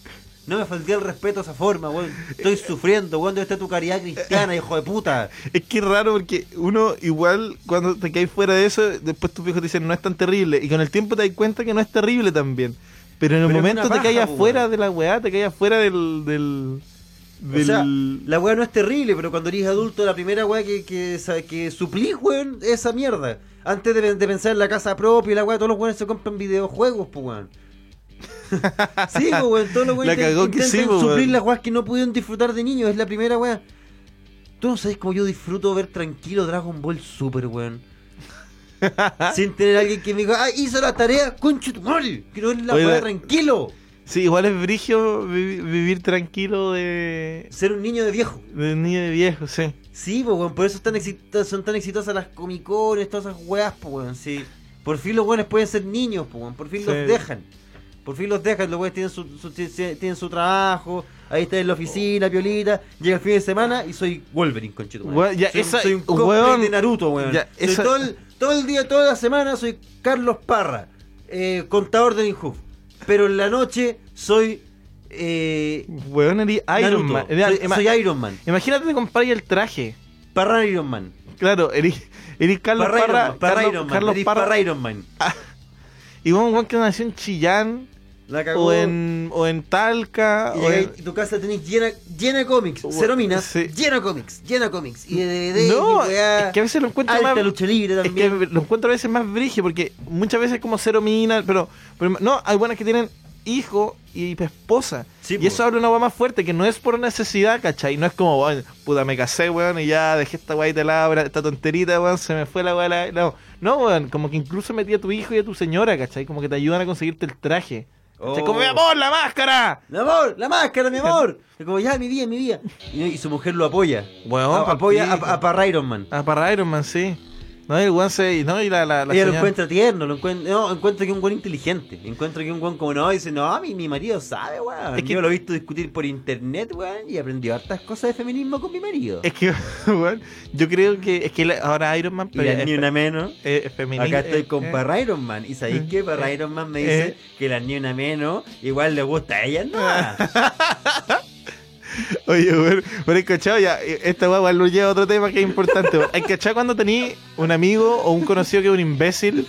No me falté el respeto de esa forma, weón. Estoy sufriendo, weón. ¿Dónde está tu caridad cristiana, hijo de puta? Es que es raro porque uno igual cuando te caes fuera de eso, después tus viejos te dicen no es tan terrible y con el tiempo te das cuenta que no es terrible también. Pero en el Pero momento te caes afuera de la weá, te caes afuera del... del, O sea, la weá no es terrible, pero cuando eres adulto, la primera weá que, que, que suplís, weón, es esa mierda. Antes de, de pensar en la casa propia y la weá, todos los weones se compran videojuegos, pues weón. (laughs) sí, pues weón, todos los weones que intentan sí, po, suplir weón. las weas que no pudieron disfrutar de niños, es la primera weá. Tú no sabes cómo yo disfruto ver tranquilo Dragon Ball Super, weón. (laughs) Sin tener a alguien que me diga, ah, hizo la tarea, madre. Quiero ver la weá tranquilo. Sí, igual es brigio vi- vivir tranquilo de, Ser un niño de viejo. de niño de viejo, sí. Sí, pues, weón, por eso están son tan exitosas las comicones, todas esas weas, pues, weón, sí. Por fin los weones pueden ser niños, pues, weón, por fin Sí. los dejan. Por fin los dejan, los weones tienen su, su- ti- ti- tienen su trabajo, ahí está en la oficina, piolita, llega el fin de semana y soy Wolverine, conchito. Weón, ya, soy, esa- soy un weón, de Naruto, weón. ya, Soy esa- todo, el, todo el día, toda la semana soy Carlos Parra, eh, contador de Inhoof. Pero en la noche soy... Eh, Weón, eres Iron Naruto. Man. Soy, Iron Man. Imagínate comprar el traje. Parra Iron Man. Claro, eres, eres Carlos Parra, Parra, Iron Man, Parra Carlos, Iron Man, Carlos eres Parra. Iron Man. Y vos, un weón que nació en Chillán, La cagó. o en, o en Talca, y, o en... y tu casa tenés llena, llena de cómics, Bueno, cero minas, sí. llena de cómics, llena de cómics. Y de DVD, No, y es que a veces lo encuentro alta más... lucha libre Es que lo encuentro a veces más brigio, porque muchas veces como cero mina, pero, pero no, hay buenas que tienen hijo y esposa. Sí, y eso abre una weá más fuerte, que no es por necesidad, ¿cachai? No es como, weón, puta, me casé, weón, y ya dejé esta weá de lado, esta tonterita, weón, se me fue la weá. la- No, no, weón, como que incluso metí a tu hijo y a tu señora, ¿cachai? Como que te ayudan a conseguirte el traje. Oh. Como, mi amor, la máscara. Mi amor, la máscara, mi amor. (laughs) Y como, ya, mi vida, mi vida. Y, y su mujer lo apoya. Weón, A- apoya a, a para Iron Man. Ah, para Iron Man, sí. No, el weón se. No, y la, la, la Ella lo señora- encuentra tierno, lo encuentra, no, encuentra que es un buen inteligente. Encuentra que es un buen como no, dice, no, mi, mi marido sabe, weón. Es que- Yo lo he visto discutir por internet, weón, y aprendió hartas cosas de feminismo con mi marido. Es que, (laughs) weón, yo creo que. Es que la- ahora Iron Man. es, ni una menos. es- es femenina. Acá estoy eh, con eh. Parra Iron Man. ¿Y sabéis qué? Parra Iron Man me dice Eh. que la ni una menos igual le gusta a ella, ¿no? (laughs) (laughs) Oye, weón, pero hay cachado ya, eh, esta weá lo lleva a otro tema que es importante. weón. Hay cachado cuando tení un amigo o un conocido que es un imbécil,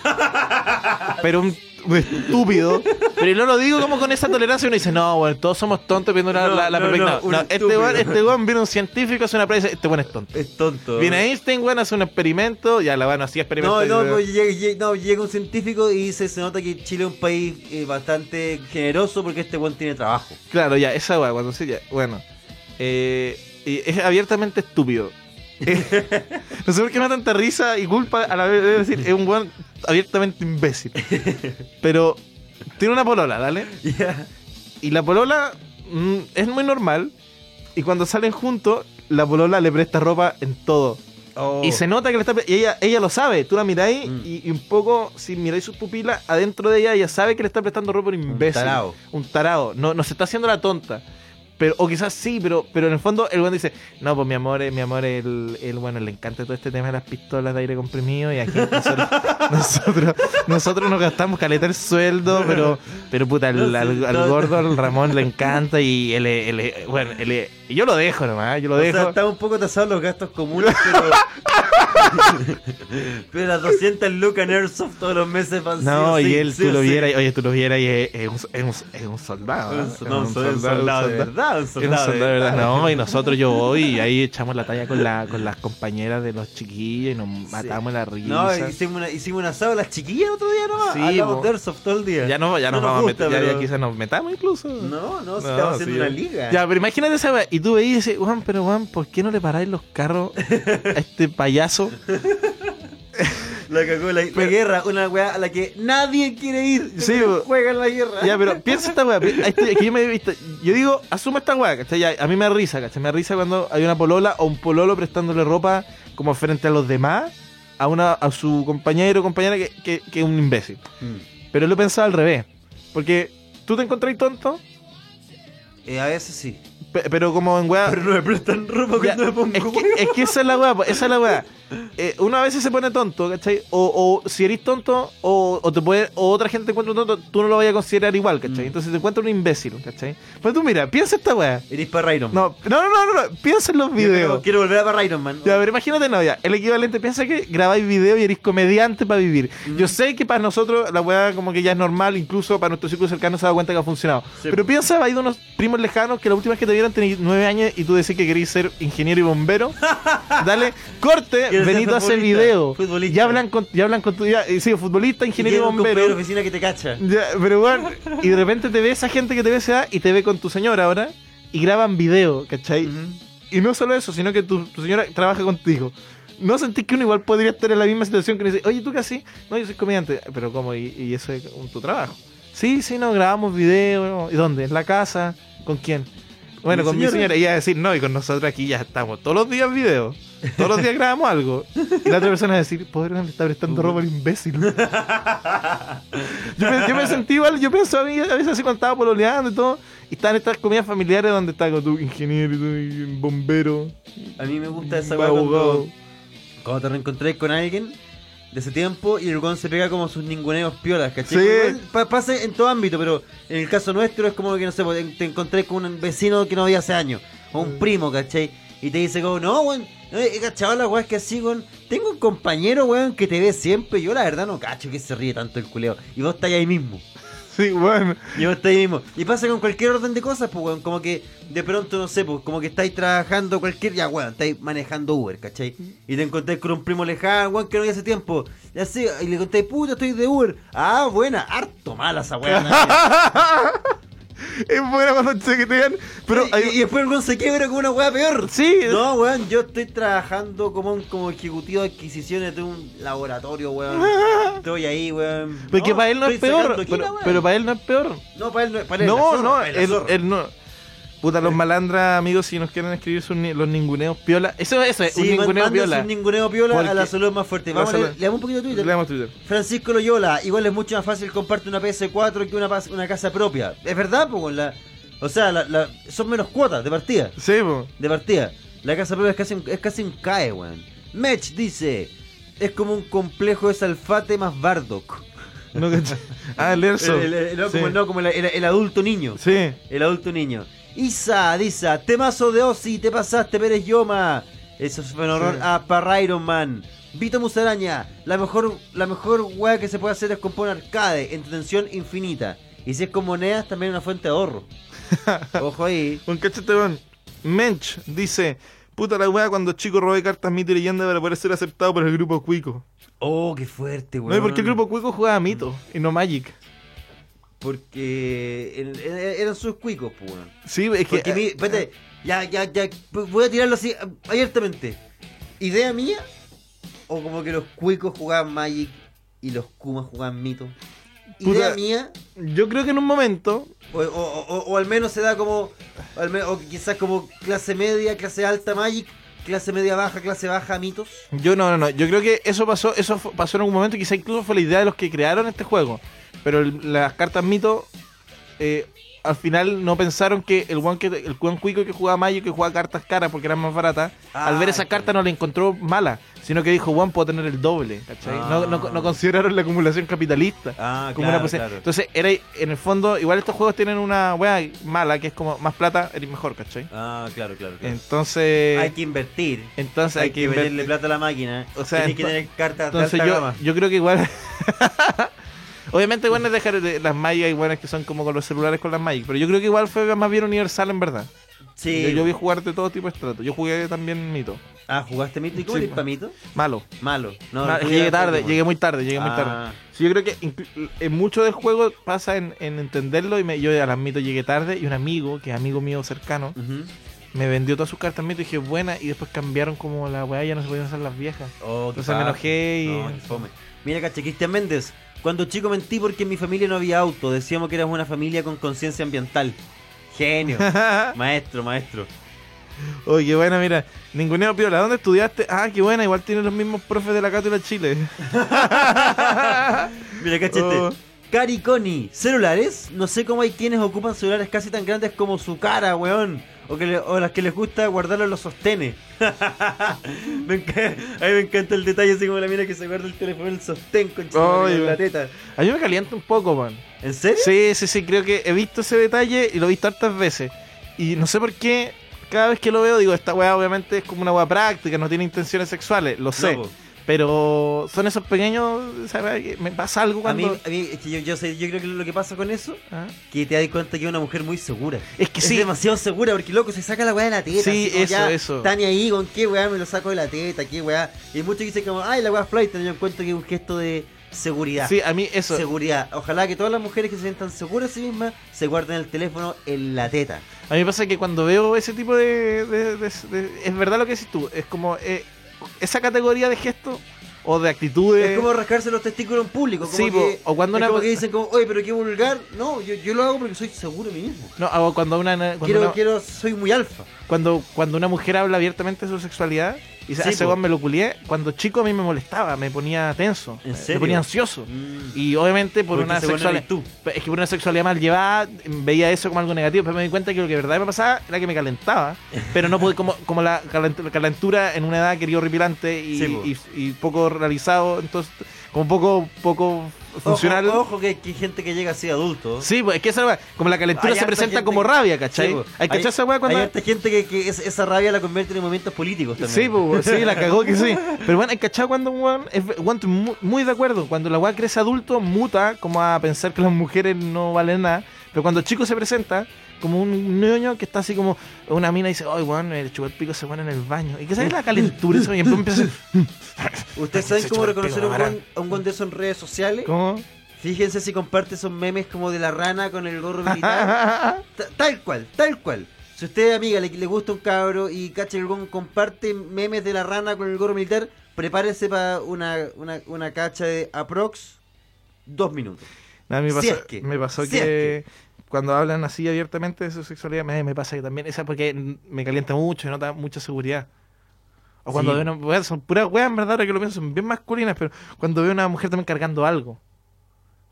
pero un, estúpido. Pero no lo digo como con esa tolerancia, uno dice, no, weón, todos somos tontos viendo la, No, la, la no, perfecta- no, este weón, este weón viene un científico, hace una prueba este weón es tonto. Es tonto. Viene Einstein, weón, hace un experimento, ya la weón hacía experimento. No, no, pues llega, no, llega un científico y dice, se nota que Chile es un país eh, bastante generoso porque este buen tiene trabajo. Claro, ya, esa weá, cuando se ya, bueno. Eh, y es abiertamente estúpido. (laughs) no sé por qué me da tanta risa y culpa a la vez de decir, es un weón abiertamente imbécil. (laughs) Pero tiene una polola, ¿dale? Ya. Y la polola mm, es muy normal. Y cuando salen juntos, la polola le presta ropa en todo. Oh. Y se nota que le está. Y ella, ella lo sabe. Tú la miráis Mm. y, y un poco, si miráis sus pupilas, adentro de ella, ella sabe que le está prestando ropa a un imbécil. tarao. Un tarao. No, no se está haciendo la tonta. Pero, o quizás sí, pero, pero en el fondo el buen dice, no, pues mi amor, eh, mi amor, el, el bueno, le encanta todo este tema de las pistolas de aire comprimido y aquí nosotros, (laughs) nosotros, nosotros nos gastamos caleta el sueldo, pero, pero puta, al, al- gordo, al Ramón le encanta y él, él, bueno, él, y yo lo dejo nomás, yo lo O dejo. sea, están un poco tasados los gastos comunes, pero. (laughs) pero las 200 lucas en Airsoft todos los meses van No, sí y él, sí tú lo vieras, oye, tú lo vieras y es, es un, es, un, es un soldado. Es No, soy un soldado de verdad, un Es un soldado soldado de de verdad. verdad. No, y nosotros yo voy y ahí echamos la talla con, la, con las compañeras de los chiquillos y nos matamos la risa. No, hicimos, una, hicimos un asado las chiquillas otro día nomás. Sí, Hablamos de Airsoft todo el día. ya no, ya nos nos vamos a meter, ya, ya quizás nos metamos incluso. No, no, si No, estamos haciendo una liga. Ya, pero imagínate esa. Y tú veías y dices, Juan, pero Juan, ¿por qué no le paráis los carros a este payaso? (laughs) La cagó la, la guerra, una weá a la que nadie quiere ir. Sí, juega en la guerra. Ya, pero piensa esta weá. este- que yo, me digo, asumo esta weá, ¿cachai? Ya, a mí me da risa, ¿cachai? Me da risa cuando hay una polola o un pololo prestándole ropa como frente a los demás a una a su compañero o compañera que, que, que es un imbécil. Mm. Pero lo he pensado al revés. Porque tú te encontrás tonto, Eh, a veces sí. Pe- pero como en weá. Pero no me prestan ropa Ya, cuando me pongo es, que, es que esa es la weá, esa es la weá. Eh, uno a veces se pone tonto, ¿cachai? O, o si eres tonto, o, o te puede, o otra gente te encuentra un tonto, tú no lo vayas a considerar igual, ¿cachai? Mm. Entonces te encuentras un imbécil, ¿cachai? Pues tú mira, piensa esta weá. Eres para Iron Man. No, no, no, no, no, piensa en los videos. Quiero, quiero volver a para Iron Man. Ya, a ver, imagínate, no, ya. El equivalente, piensa que grabáis video y eres comediante para vivir. Yo sé que para nosotros la weá como que ya es normal, incluso para nuestro círculo cercano se da cuenta que ha funcionado. Sí. Pero piensa, hay de unos primos lejanos que la última vez que te vieron tenéis nueve años y tú decís que queréis ser ingeniero y bombero. (laughs) Dale, corte, Benito hace video. futbolista. Y hablan con, y hablan con tu, ya, sí, futbolista, ingeniero y tiene un bombero. oficina que te cacha. Ya, pero bueno, y de repente te ve esa gente que te ve esa y te ve con tu señora ahora y graban video, ¿cachai? Ujú. Y no solo eso, sino que tu, tu señora trabaja contigo. ¿No sentís que uno igual podría estar en la misma situación que dice, oye, ¿tú qué así? No, yo soy comediante. Pero ¿cómo? ¿Y, y eso es un- tu trabajo? Sí, sí, no, grabamos video. ¿Y dónde? ¿En la casa? ¿Con quién? Bueno, ¿Con mi señora? ella va a decir, no, y con nosotros aquí ya estamos todos los días en video. Todos los días grabamos algo. Y la otra persona va a decir, pobre, le está prestando ropa al imbécil. yo, me, yo me sentí igual, yo pienso a mí a veces así cuando estaba pololeando y todo. Y están estas comidas familiares donde está con tu ingeniero y tu bombero. A mí me gusta esa abogado. cuando, cuando te reencontré con alguien de ese tiempo y el weón se pega como sus ninguneos piolas, ¿cachai? Sí. Igual pa- pasa en todo ámbito, pero en el caso nuestro es como que, no sé, pues, te encontré con un vecino que no había hace años, o Mm. un primo, ¿cachai? Y te dice como, no, weón, no, he cachado la weá es que así, weón, tengo un compañero, weón, que te ve siempre, yo la verdad no cacho que se ríe tanto el culeo, y vos estáis ahí mismo. Sí, bueno. Y vos estáis mismo. Y pasa con cualquier orden de cosas, pues, weón. Como que de pronto, no sé, pues, como que estáis trabajando cualquier. Ya, weón, estáis manejando Uber, ¿cachai? Y te encontráis con un primo lejano, weón, que no había hace tiempo. Y así, y le contáis, puta, estoy de Uber. Ah, buena, harto mala esa weón. (laughs) (laughs) Es buena cuando se que te digan, Pero y, hay- y después el weón se quiebra con una weá peor. Sí. No, weón, yo estoy trabajando como, un- como ejecutivo de adquisiciones de un laboratorio, weón. (laughs) Estoy ahí, weón. Porque para él no es peor. quina, Pero, para él no es peor. No, para él no, es No, no, él zorra. él no. Puta, los malandras, amigos, si nos quieren escribir sus ni- los ninguneos piola. Eso, eso es, Sí, un ninguneo piola. un ninguneo piola a la salud más fuerte. Vamos a leer, salud- leamos un poquito de Twitter. Leamos Twitter. Francisco Loyola, igual es mucho más fácil comprarte una PS4 que una, una casa propia. Es verdad, pues, la, o sea, la- la- son menos cuotas de partida. Sí, po. De partida. La casa propia es casi, un- es casi un CAE, weón. Mech dice, es como un complejo de Salfate más Bardock. No, (laughs) ah, el Erso. El- el- no, Sí. como, no, como el, el- el adulto niño. Sí. El adulto niño. Isa, Disa, temazo de Ozzy, te pasaste, Pérez Yoma. Eso fue honor Sí. a Parra Iron Man. Vito Musaraña, la mejor, la mejor weá que se puede hacer es comprar un arcade, entretención infinita. Y si es con monedas, también una fuente de ahorro. (laughs) Ojo ahí. Un cachete, weón. Mench dice: Puta la weá cuando chico robé cartas mito y leyenda para poder ser aceptado por el grupo Cuico. Oh, qué fuerte, weón. No, ¿y por qué el grupo Cuico jugaba mito y no Magic? Porque eran sus cuicos, pues, weón. Sí, es que. Porque mi, espérate, ya, ya, ya, voy a tirarlo así abiertamente. ¿Idea mía? ¿O como que los cuicos jugaban Magic y los Kumas jugaban Mito? ¿Idea Puta. mía? Yo creo que en un momento. O, o- o- o al menos se da como, o, al me- o quizás como clase media, clase alta Magic, clase media baja, clase baja Mitos. Yo no, no, no. Yo creo que eso pasó, eso pasó en algún momento. Quizá incluso fue la idea de los que crearon este juego. Pero las cartas mito, eh, al final no pensaron que el one que el one cuico que jugaba Magic que jugaba cartas caras porque eran más baratas, al ver Ah, esa carta no la encontró mala, sino que dijo, Juan puedo tener el doble, ¿cachai? Ah. No, no, no consideraron la acumulación capitalista. Ah, como claro, una claro. Entonces, era en el fondo, igual estos juegos tienen una wea mala, que es como más plata, eres mejor, ¿cachai? Ah, claro, claro. claro. Entonces, hay que invertir. entonces hay, hay que, que meterle plata a la máquina. O sea, Tienes que tener cartas de Entonces alta yo, gama. yo creo que igual. (laughs) Obviamente, bueno, es dejar de- las Magic hay buenas que son como con los celulares con las Magic, pero yo creo que igual fue más bien universal en verdad. Sí. Yo, yo vi jugar de todo tipo de estratos. Yo jugué también Mito. Ah, ¿jugaste Mito? ¿Y Sí, eres para Mito? Malo. Malo. No, Ma- tú llegué tarde, llegué muy tarde, llegué muy Ah. tarde. Sí, yo creo que en mucho del juego pasa en, en entenderlo y me, yo a las Mito llegué tarde y un amigo, que es amigo mío cercano, me vendió todas sus cartas Mito y dije buena y después cambiaron como la weá, ya no se podían usar las viejas. Oh, Entonces me enojé y- No, fome. Mira, caché, Cristian Méndez. Cuando chico mentí porque en mi familia no había auto. Decíamos que éramos una familia con conciencia ambiental. Genio. (laughs) maestro, maestro. Oye, qué buena, mira. Ninguneo Piola, ¿dónde estudiaste? Ah, qué buena, igual tiene los mismos profes de la Cátedra Chile. (laughs) Mira, cachete. Oh. Cari Connie, celulares. No sé cómo hay quienes ocupan celulares casi tan grandes como su cara, weón. O, que le- o las que les gusta guardarlo en los sostenes. (laughs) me enca- a mí me encanta el detalle, así como la mira que se guarda el teléfono en el sostén con Ay, en la teta. A mí me calienta un poco, man. ¿En serio? Sí, sí, sí, creo que he visto ese detalle y lo he visto hartas veces. Y no sé por qué, cada vez que lo veo, digo, esta weá obviamente es como una weá práctica, no tiene intenciones sexuales, lo sé. No. Pero son esos pequeños, ¿sabes? Me pasa algo a cuando... mí, a mí es que yo, yo, sé, yo creo que lo que pasa con eso ¿Ah? que te das cuenta que es una mujer muy segura. Es que es sí. demasiado segura porque loco se saca la weá de la teta. Sí, eso, ya, eso. Tani ahí con qué weá me lo saco de la teta, qué weá. Y muchos dicen como, ay, la weá flight, yo encuentro que es un gesto de seguridad. Sí, a mí eso... Seguridad. Ojalá que todas las mujeres que se sientan seguras de sí mismas se guarden el teléfono en la teta. A mí me pasa que cuando veo ese tipo de... de- de- de- es verdad lo que dices tú, es como eh, esa categoría de gestos o de actitudes... Es como rascarse los testículos en público. Como Sí, que, o cuando es una como que dicen como, oye, pero qué vulgar. No, yo, yo lo hago porque soy seguro de mí mismo. No, o cuando una... Cuando Quiero, una- quiero, soy muy alfa. cuando, cuando una mujer habla abiertamente de su sexualidad y Sí, hace po. weón me lo culié, cuando chico a mí me molestaba, me ponía tenso, ¿En me serio? ponía ansioso. Mm. Y obviamente por una ese sexualidad. Es que por una sexualidad mal llevada veía eso como algo negativo, pero me di cuenta que lo que de verdad me pasaba era que me calentaba, (laughs) pero no pude, como, como la calent- la calentura en una edad querido horripilante y, Sí, po. y- y poco realizado, entonces como poco, poco funcional. Ojo, ojo que, hay gente que llega así adulto. Sí, pues es que esa weá, como la calentura Hay se presenta como que- rabia, ¿cachai? Sí, po. hay que echar esa weá cuando. Hay harta gente que, que es- esa rabia la convierte en momentos políticos también. Sí, pues, sí, la (laughs) cagó que sí. Pero bueno, hay cachado cuando un weón, muy, muy de acuerdo. Cuando la weá crece adulto, muta como a pensar que las mujeres no valen nada. Pero cuando el chico se presenta, como un niño que está así como una mina y dice, ay, weón, el pico se pone en el baño. Y que sabe la calentura eso, y empieza a (laughs) ¿Ustedes saben cómo reconocer a pico, un, a un buen de eso en redes sociales? ¿Cómo? Fíjense si comparte esos memes como de la rana con el gorro militar. (laughs) Ta- tal cual, tal cual. Si usted, amiga, le, le gusta un cabro y cacha el gon comparte memes de la rana con el gorro militar, prepárese para una, una, una cacha de aprox dos minutos. A me Si pasó, es que, me pasó si que, cuando hablan así abiertamente de su sexualidad, me, me pasa que también esa porque me calienta mucho y nota mucha seguridad. O cuando Sí. veo una weá, son puras weas, en verdad, ahora que lo pienso, son bien masculinas, pero cuando veo una mujer también cargando algo.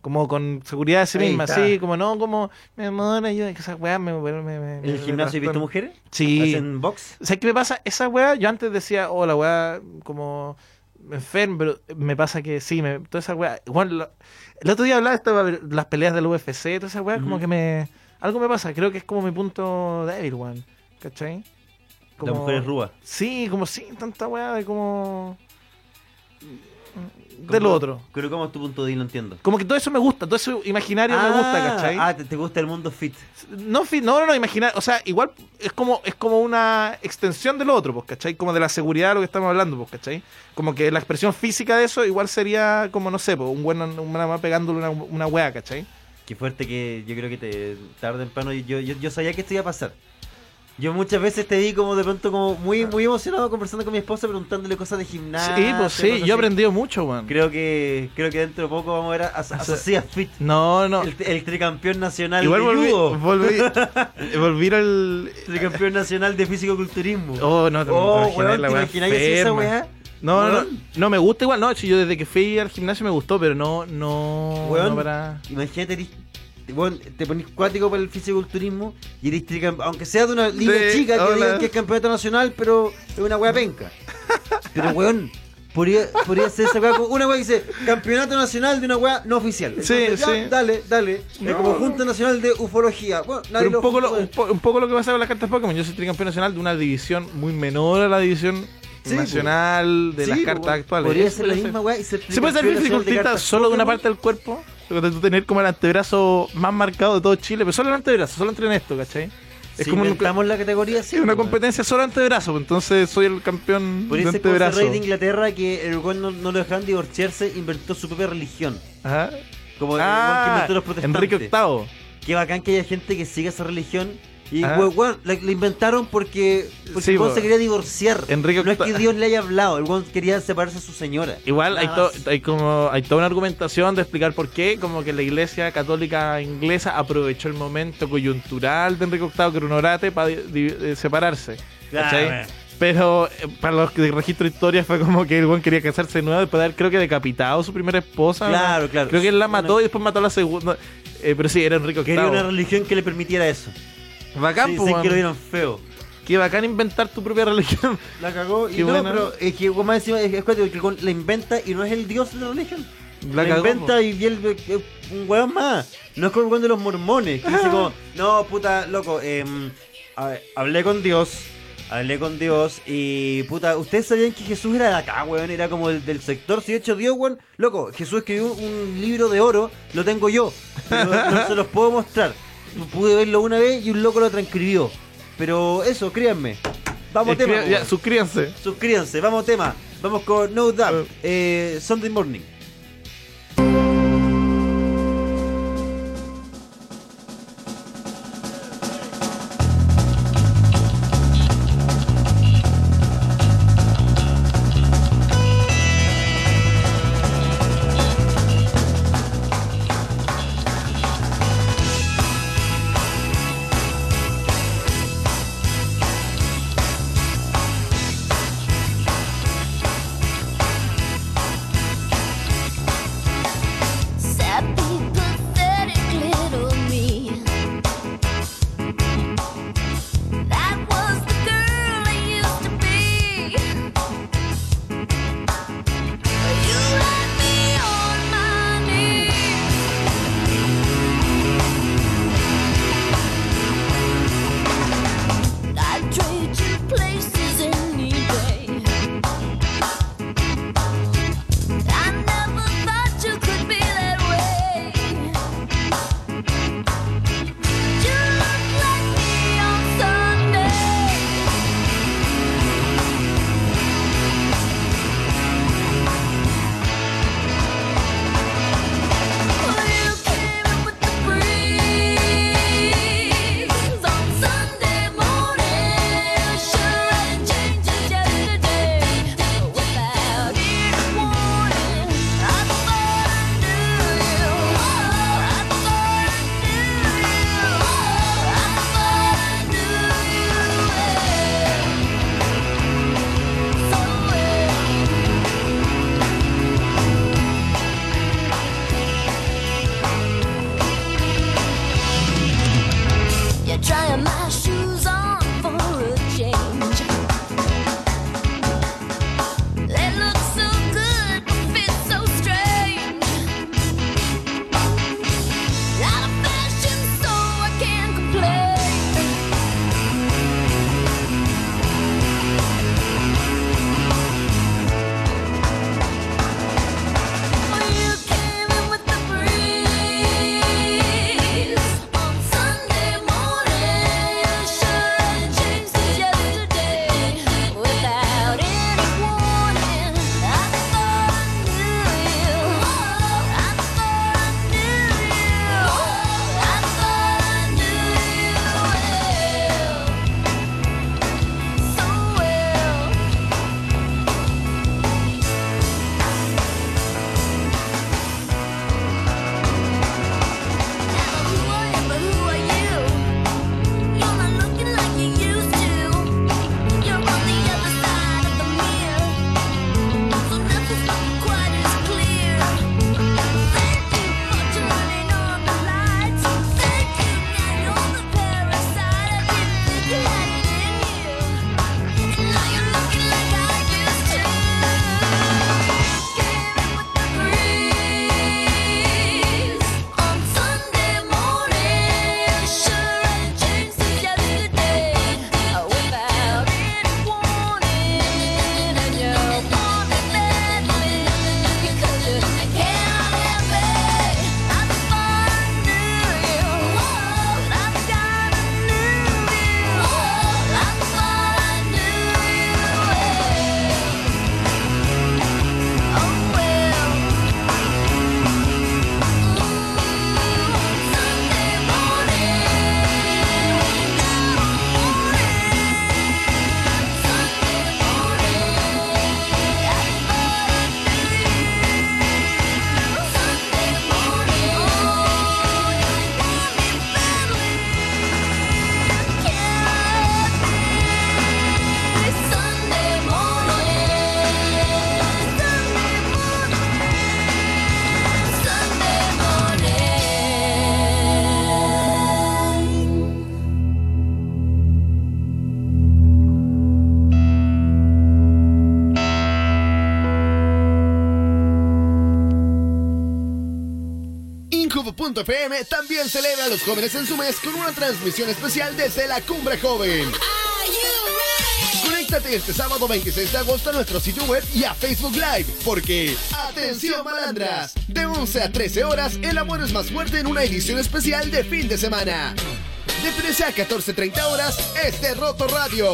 Como con seguridad de sí Ahí misma, está. así, como no, como, mi amor, ayuda, que esas weas me, me, me- ¿En el gimnasio he visto mujeres? Sí. ¿Hacen box? ¿Sabes qué me pasa? Esa weá, yo antes decía, oh, la weá, como enfermo, pero me pasa que sí, me, toda esa weá. Bueno, lo- el otro día hablaba de esta- las peleas del UFC, toda esa weá, como que me. Algo me pasa, creo que es como mi punto débil, weón. ¿Cachai? La mujer es rúa. Sí, como sí, tanta weá de como. Del otro. Pero ¿cómo es tu punto de vista? No entiendo. Como que todo eso me gusta, todo eso imaginario me gusta, ¿cachai? Ah, te, te gusta el mundo fit. No, fi- no, no, no, imaginar, o sea, igual es como, es como una extensión del otro, pues, ¿cachai? Como de la seguridad de lo que estamos hablando, pues, ¿cachai? Como que la expresión física de eso igual sería como, no sé, pues, un buen, una más pegándole una, una wea, ¿cachai? Qué fuerte que yo creo que te tarde o temprano yo, yo, yo sabía que esto iba a pasar. Yo muchas veces te vi como de pronto como muy muy emocionado conversando con mi esposa preguntándole cosas de gimnasia. sí, pues sí, yo he aprendido mucho, weón. Creo que creo que dentro de poco vamos a ver a, a, a Fit, No, no. el, el tricampeón nacional Igual de volví, judo, volví, (laughs) volví al... tricampeón nacional de físico-culturismo. Oh, no, te, Oh, weón, la ¿te esa weá? No, no, no, no, me gusta igual, no, si yo desde que fui al gimnasio me gustó, pero no, no, Weón, no para... Imagínate, te pones cuático para el fisiculturismo y eres aunque sea de una liga Sí, chica que digan que es campeonato nacional, pero es una wea penca. Pero weón, podría, podría ser esa wea como una wea que dice campeonato nacional de una wea no oficial. Sí, ya, sí. Dale, dale. Es No, como no. Junta Nacional de Ufología. Bueno, nadie Pero un poco, lo, un, po- un poco lo que pasa con las cartas Pokémon. Yo soy tricampeón nacional de una división muy menor a la división Sí, nacional de Sí, las pues, cartas actuales. Podría ser la misma wea y ser ¿Se puede ser de cartas solo de una parte del cuerpo? Tener como el antebrazo más marcado de todo Chile, pero solo el antebrazo, solo entrené esto, ¿cachai? Es Si como un- la categoría, sí. es una weón. competencia solo antebrazo, pues, entonces soy el campeón de ser como ese antebrazo. rey de Inglaterra que el weón no, no lo dejaban divorciarse, inventó su propia religión. Ajá. Como el weón que Ah, inventó los protestantes. Enrique VIII. Qué bacán que haya gente que siga esa religión. Y Ah. weón, la, la inventaron porque, porque Sí, el weón se quería divorciar. Enrique no es que. Dios le haya hablado, el weón quería separarse de su señora. Igual hay, to- hay como hay toda una argumentación de explicar por qué, como que la iglesia católica inglesa aprovechó el momento coyuntural de Enrique VIII, que era un orate, para separarse. ¿cachai? Claro. Pero eh, para los que registro historia fue como que el buen quería casarse de nuevo después de haber, creo que decapitado a su primera esposa. Claro, claro. Creo que él la Una- mató y después mató a la segunda. Eh, pero sí, era Enrique Quería una religión que le permitiera eso. Bacán, Sí, po, sé que lo vieron feo. Qué bacán inventar tu propia religión. (laughs) La cagó y Qué no, buena. pero es que más encima es, es que el la inventa y no es el dios de la religión. La La, cagó, inventa y él es un weón más. No es como el weón de los mormones, que dice como, (laughs) no, puta, loco, em, ver, hablé con Dios, hablé con Dios y puta, ustedes sabían que Jesús era de acá, weón, era como el, del sector, si de hecho Dios, weón, loco, Jesús escribió un libro de oro, lo tengo yo, pero no se los puedo mostrar. Pude verlo una vez y un loco lo transcribió. Pero eso, créanme. Vamos tema. Ya, weón. suscríbanse. Suscríbanse, vamos tema. Vamos con No Doubt, eh, Sunday Morning. También celebra a los jóvenes en su mes con una transmisión especial desde la Cumbre Joven. Conéctate este sábado 26 de agosto a nuestro sitio web y a Facebook Live, porque, atención malandras, de 11 a 13 horas, el amor es más fuerte en una edición especial de fin de semana. De 13 a 14.30 horas, este Roto Radio.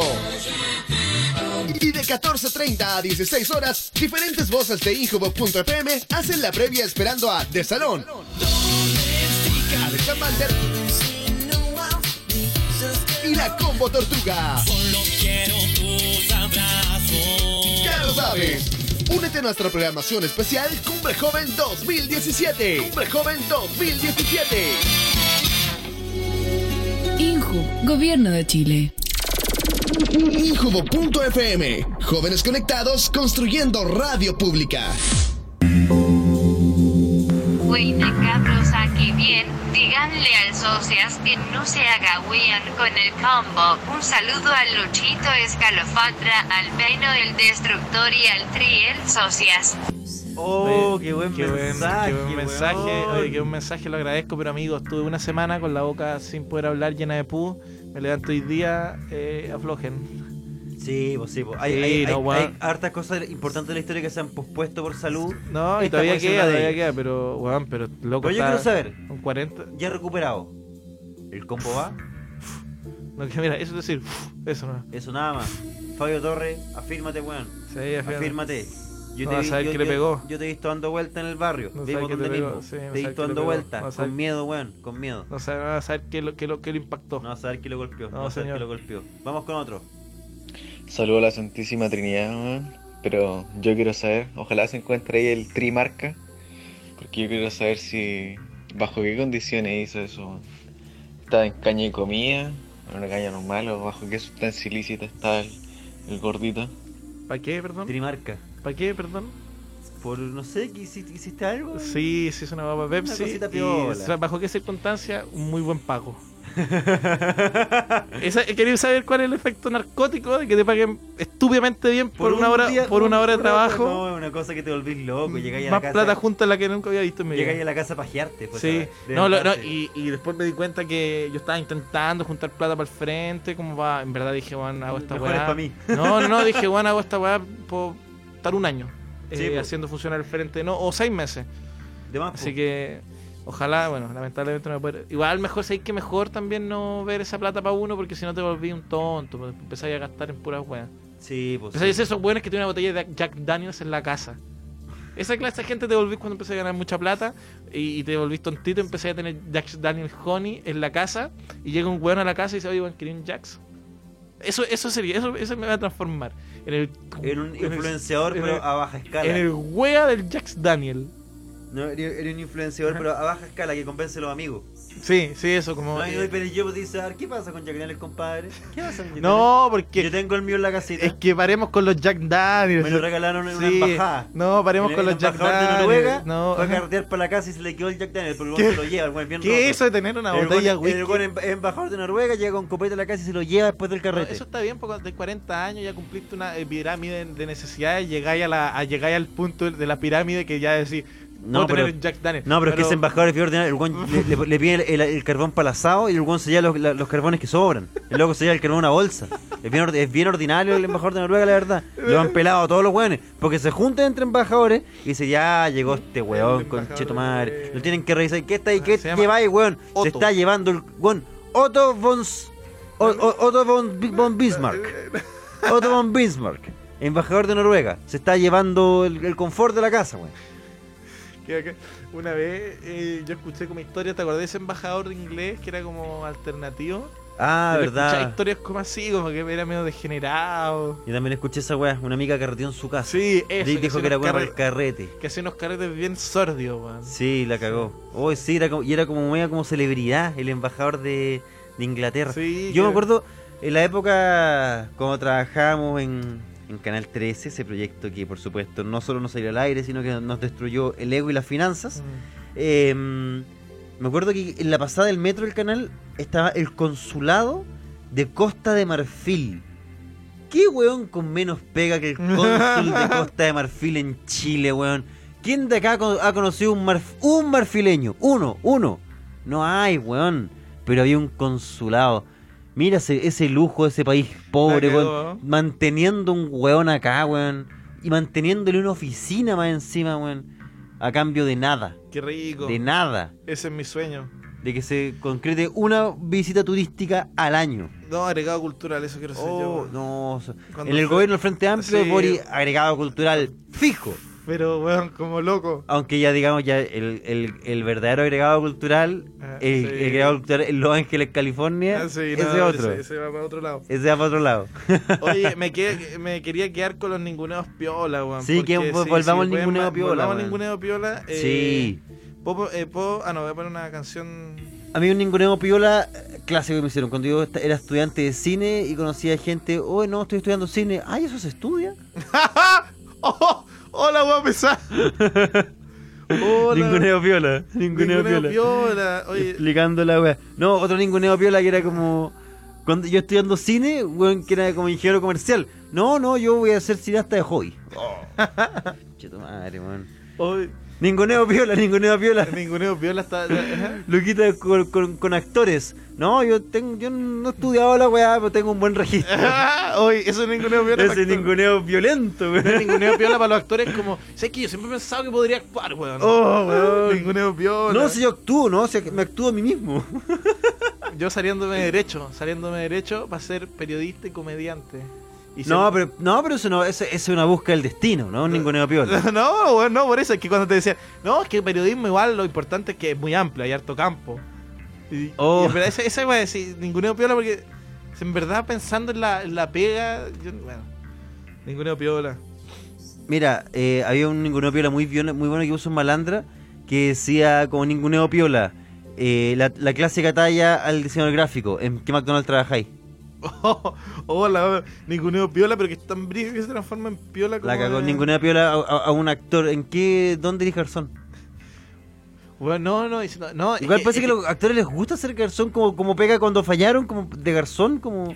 Y de 14.30 a 16 horas, diferentes voces de Injubo.fm hacen la previa esperando a De Salón. Alexa Mander y la Combo Tortuga. Ya lo sabes. Únete a nuestra programación especial Cumbre Joven 2017. Cumbre Joven 2017. Inju, Gobierno de Chile. Injubo.fm. Jóvenes conectados construyendo radio pública. Buena cabros aquí bien, díganle al socias que no se haga wean con el combo. Un saludo al Luchito Escalofatra, al Peino el Destructor y al Triel socias. Oh, qué buen mensaje. qué buen mensaje. Oye, qué buen mensaje, lo agradezco, pero amigos, estuve una semana con la boca sin poder hablar, llena de pus. Me levanto hoy día, eh, aflojen. Sí, pues sí, pues. Hay, Sí, hay, no, hay- hay hartas cosas importantes de la historia que se han pospuesto por salud. No, y todavía queda, todavía queda, pero, weón, pero loco. Pero yo está quiero saber, Un 40. ya recuperado. ¿El combo va? No, que mira, eso es decir, eso no. Eso nada más. Fabio Torres, afírmate, weón. Sí, afírmate. Afírmate. Yo No vas a saber yo- qué le pegó. Yo te he visto dando vuelta en el barrio. No Vimos sabe qué donde te pegó, mismo. sí, no te he visto qué dando vuelta. No con miedo, weón. Con miedo. No vas a saber qué lo, qué lo, qué lo impactó. No vas a saber quién lo golpeó. No, No, vas a saber señor. quién lo golpeó. Vamos con otro. Saludo a la Santísima Trinidad, weón. Pero yo quiero saber, ojalá se encuentre ahí el Trimarca. Porque yo quiero saber si, bajo qué condiciones hizo eso. weón. ¿Estaba en caña y comida? ¿En una caña normal? ¿O bajo qué sustancia ilícita está el, el gordito? ¿Para qué, perdón? Trimarca. ¿Para qué, perdón? Por, no sé, ¿qué hiciste, hiciste algo? Sí, sí, es una papa Pepsi. cosita y, ¿Bajo qué circunstancia? Un muy buen pago. (laughs) Esa- ¿Queréis saber cuál es el efecto narcótico de que te paguen estúpidamente bien por, una un hora día- por una hora de trabajo? No, es una cosa que te volvís loco. Llegáis a la más casa. plata junta en la que nunca había visto en mi vida. Llegáis a la casa a pajearte. Pues, Sí. De no, lo- no, y, y después me di cuenta que yo estaba intentando juntar plata para el frente, como va, en verdad dije, bueno, hago esta weá. No, no, no, dije, bueno, hago esta weá por estar un año Sí, eh, po. haciendo funcionar el frente, no, o seis meses. De más, Así po. que, ojalá, bueno, lamentablemente no me puede. Igual mejor, sé que mejor también no ver esa plata para uno, porque si no te volví un tonto, pues, empezáis a gastar en puras weas. Sí, pues. Empezáis sí. esos buenos que tienen una botella de Jack Daniels en la casa. Esa clase de gente te volvís cuando empecé a ganar mucha plata y, y te volvís tontito, empecé a tener Jack Daniels Honey en la casa y llega un weón a la casa y dice, oye, weón, ¿quería un Jax? Eso, eso sería, eso, eso me va a transformar en el... Era un en influenciador, en pero el- a baja escala. En el wea del Jax Daniel. No, era, un influenciador, pero a baja escala que convence a los amigos. Sí, sí, eso, como... No, y eh, no, pero yo dice, a ver, ¿qué pasa con Jack Daniels, compadre? ¿Qué pasa con Jack no, porque... Yo tengo el mío en la casita. Es que paremos con los Jack Daniels. Me lo regalaron en una Sí, embajada. No, paremos El- con el los Jack Daniels. de Noruega no, fue a carretear para la casa y se le quedó el Jack Daniels, pero el se lo lleva, el weón bien ¿Qué eso de tener una El botella weón- el whisky? weón em- embajador de Noruega llega con copete a la casa y se lo lleva después del No, carrete. eso está bien, porque de 40 años ya cumpliste una pirámide de necesidades, llegáis, a la, a, llegáis al punto de la pirámide que ya decís, No, tener pero- Jack. No, pero, es que ese embajador es bien ordinario. El weón le, le- le pide el, el- el carbón para el asado y el weón se lleva los, la- los carbones que sobran. Y luego se lleva el carbón en una bolsa. Es bien, or- es bien ordinario el embajador de Noruega, la verdad. Lo han pelado a todos los weones. Porque se juntan entre embajadores y dice, ya llegó este El conche tu de madre. Lo tienen que revisar. ¿Qué está ahí? ¿Qué Se llama lleváis, weón? Se Otto. está llevando el weón. Otto von, S- O- O- Otto von, Bi- von Bismarck. (laughs) Otto von Bismarck. Embajador de Noruega. Se está llevando el, el confort de la casa, weón. (laughs) Que- que Una vez eh, yo escuché como historia, ¿te acordás de ese embajador de inglés que era como alternativo? Ah, escuchaba verdad. historias como así, como que era medio degenerado. Yo también escuché esa weá, una amiga carreteó en su casa. Sí, eso. Di- que dijo que era bueno para el carre- carrete. Que hacía unos carretes bien sordios, weón. Sí, la cagó. Oh, sí, era como, y era como media como celebridad, el embajador de, de Inglaterra. Sí, Yo que- me acuerdo en la época cuando trabajábamos en, en Canal 13, ese proyecto que por supuesto no solo nos salió al aire, sino que nos destruyó el ego y las finanzas. Mm. Eh, me acuerdo que en la pasada del metro del canal estaba el consulado de Costa de Marfil. ¿Qué weón con menos pega que el (laughs) cónsul de Costa de Marfil en Chile, weón? ¿Quién de acá ha conocido un, marf- un marfileño? Uno, uno. No hay, weón. Pero había un consulado. Mira ese, ese lujo de ese país pobre. Manteniendo un weón acá, weón. Y manteniéndole una oficina más encima, weón. A cambio de nada. Qué rico. De nada. Ese es mi sueño. De que se concrete una visita turística al año. No, agregado cultural, eso quiero ser yo. Oh, weón. no. En el fue- gobierno del Frente Amplio, Sí. Bori, agregado cultural fijo. Pero, weón, como loco. Aunque ya digamos, ya el, el, el verdadero agregado cultural, Ah, el, sí. el agregado cultural en Los Ángeles, California, Ah, sí, ese no, otro. Ese, ese va para otro lado. Ese va para otro lado. Oye, me, (laughs) quedé- me quería quedar con los ninguneos piola, weón. Sí, que volvamos al ninguneo piola, Volvamos al ninguneo piola. eh, Sí. ¿puedo, eh, puedo- ah, no, voy a poner una canción. A mí un ninguneo piola eh, clásico que me hicieron cuando yo era estudiante de cine y conocía gente, oh no, estoy estudiando cine. Ay, ¿eso se estudia? (laughs) ¡Oh! ¡Hola, weón, pesar! (laughs) Hola. Ninguneo piola. Ninguneo, Ninguneo piola. piola. Oye, Explicando la wea. No, otro ninguneo piola que era como. Cuando yo estudiando cine, weón, que era como ingeniero comercial. No, no, yo voy a ser cineasta de hobby. (laughs) Cheto madre, weón. hoy, Ninguneo piola, ninguneo piola. (laughs) ninguneo piola está. Luquita con, con, con actores. No, yo tengo, yo no he estudiado la weá, pero tengo un buen registro. (laughs) Oye, eso es ninguneo para Ese ninguneo violento, weón. Ninguneo piola para los (laughs) actores como... ¿Sabes que yo siempre he pensado que podría actuar, weón? Oh, weón. Ninguneo piola. No, si yo actúo, no, si me actúo a mí mismo. Yo saliéndome de derecho, saliéndome de derecho para ser periodista y comediante. Y No, pero, no, pero eso no, eso, eso es una búsqueda del destino, ¿no? Un ninguneo piola. No, weón, (laughs) no, por eso es que cuando te decían, no, es que el periodismo igual lo importante es que es muy amplio, hay harto campo. Y, Oh. y en verdad, esa, esa weá, sí, ninguneo piola porque en verdad pensando en la, en la pega, yo, bueno, ninguneo piola. Mira, eh, había un ninguneo piola muy, viola- muy bueno que puso en Malandra que decía como ninguneo piola. eh, la, la clásica talla al diseñador gráfico. ¿En qué McDonald's trabajáis? (laughs) Oh, hola, ninguneo piola, pero que es tan brillo que se transforma en piola como La cagó. de- Ninguneo piola a, a- a un actor. ¿En qué? ¿Dónde eres garzón? Weón, no, no, no, Igual parece es que a los actores les gusta ser garzón como, como pega cuando fallaron, como de garzón, como...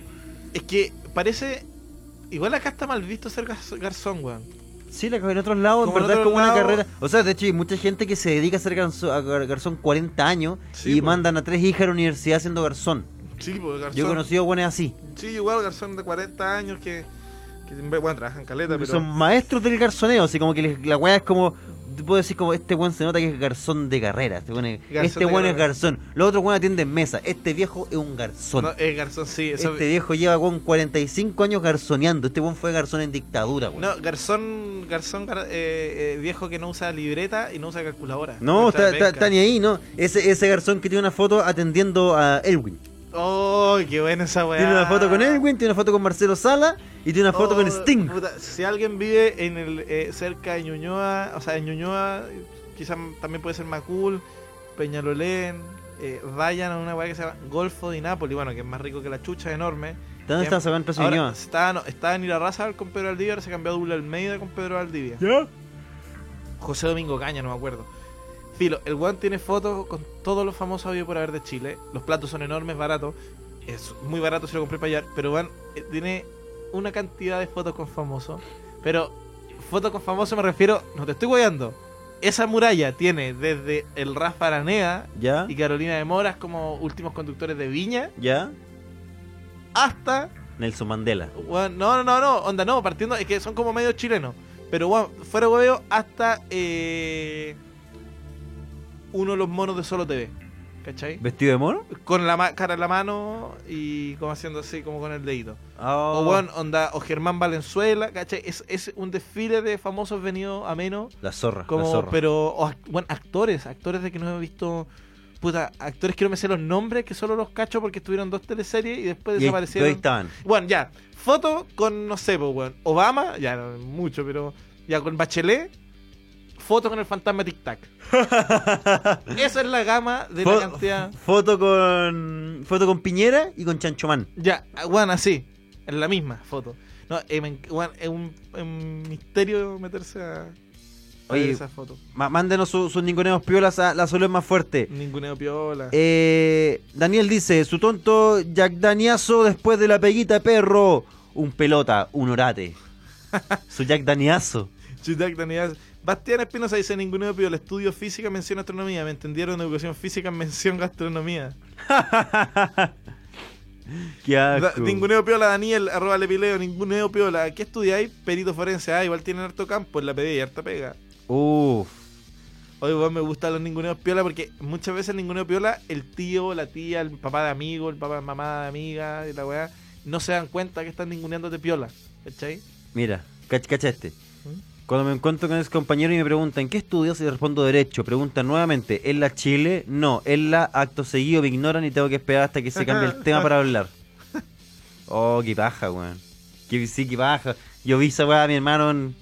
Es que parece. Igual acá está mal visto ser gar- garzón, weón. Sí, la en otros lados, en verdad es como una carrera. O sea, de hecho hay mucha gente que se dedica a ser garzón, a gar- garzón 40 años Sí, y po. mandan a tres hijas a la universidad siendo garzón. Sí, pues garzón. Yo he conocido buenos así. Sí, igual garzón de 40 años que. que bueno, trabajan caleta, pero. Son maestros del garzoneo, así como que les- la weá es como. Puedo decir como este weón se nota que es garzón de carrera. Este weón es, Garzón este weón es garzón. Los otros weón atienden mesa. Este viejo es un garzón. No, es garzón, sí. Eso, este viejo lleva con 45 años garzoneando. Este weón fue garzón en dictadura, weón. No, garzón, garzón gar- eh, eh, viejo que no usa libreta y no usa calculadora. No, está ni ahí, ¿no? Ese, ese garzón que tiene una foto atendiendo a Elwin. Oh, qué buena esa weá. Tiene una foto con Elwin, tiene una foto con Marcelo Sala y tiene una foto Oh, con Sting. puta, si alguien vive en el eh, cerca de Ñuñoa, o sea, en Ñuñoa, quizás también puede ser Macul, Peñalolén, eh, vayan a una weá que se llama Golfo de Nápoles, bueno, que es más rico que la chucha, enorme. ¿Dónde está Paso Ahora, Ñuñoa? está, no, está en Irarrázaval con Pedro Aldivia, ahora se cambió a Doble Almeida con Pedro Aldivia. ¿Ya? José Domingo Caña, no me acuerdo. Filo, el weón tiene fotos con todos los famosos habidos por haber de Chile. Los platos son enormes, baratos. Es muy barato si lo compré para allá. Pero weón, eh, tiene una cantidad de fotos con famosos. Pero fotos con famosos me refiero, no te estoy guiando. Esa muralla tiene desde el Rafa Aranea ¿Ya? y Carolina de Moras como últimos conductores de Viña ¿Ya? hasta Nelson Mandela. Weón, no, no, no, no, onda, no, partiendo, es que son como medio chilenos. Pero bueno, fuera hueveo hasta eh, uno de los monos de Solo TV. ¿Cachai? ¿Vestido de mono? Con la cara en la mano y como haciendo así, como con el dedito. Oh. O bueno, onda, o Germán Valenzuela, ¿cachai? Es, es un desfile de famosos venido a menos. La zorra, la Como, zorra. pero, o bueno, actores, actores de que no he visto. Puta, actores que no me sé los nombres, que solo los cacho porque estuvieron dos teleseries y después Y desaparecieron. ahí estaban. Bueno, ya. Foto con, no sé, pues, weón. Obama, ya no mucho, pero. Ya con Bachelet. Foto con el fantasma Tic Tac. (laughs) Esa es la gama de Fo- la cantidad. (laughs) Foto con foto con Piñera y con Chanchomán. Ya, bueno, así. Es la misma foto. No, eh, me es un, misterio meterse a. Oye, esa foto. Mándenos su- sus ninguneos piolas a la solo es más fuerte. Ninguneo piola. Eh, Daniel dice, su tonto Jack Daniazo después de la peguita perro. Un pelota, un orate. (laughs) su Jack Daniazo. Chutac Danidad. Bastián Espinosa dice: Ninguneo piola. Estudio física, mención astronomía. Me entendieron educación física, mención gastronomía. (laughs) Qué asco. Ninguneo piola, Daniel, arroba lepileo. Ninguneo piola. ¿Qué estudiáis? Perito forense. Ah, igual tienen harto campo. En la pedí, harta pega. Uf. Oye, weón, me gustan los ninguneos piola porque muchas veces el ninguneo piola, el tío, la tía, el papá de amigo, el papá de mamá de amiga y la weá, no se dan cuenta que están ninguneando de piola. ¿Cachai? Mira, cach- cacha. ¿Mm? Cuando me encuentro con ese compañero y me preguntan ¿qué estudias? Y respondo derecho. Preguntan nuevamente, ¿es la Chile? No, es la acto seguido, me ignoran y tengo que esperar hasta que se cambie el tema para hablar. (laughs) Oh, qué paja, weón. Que, sí, qué paja. Yo vi esa weá a mi hermano en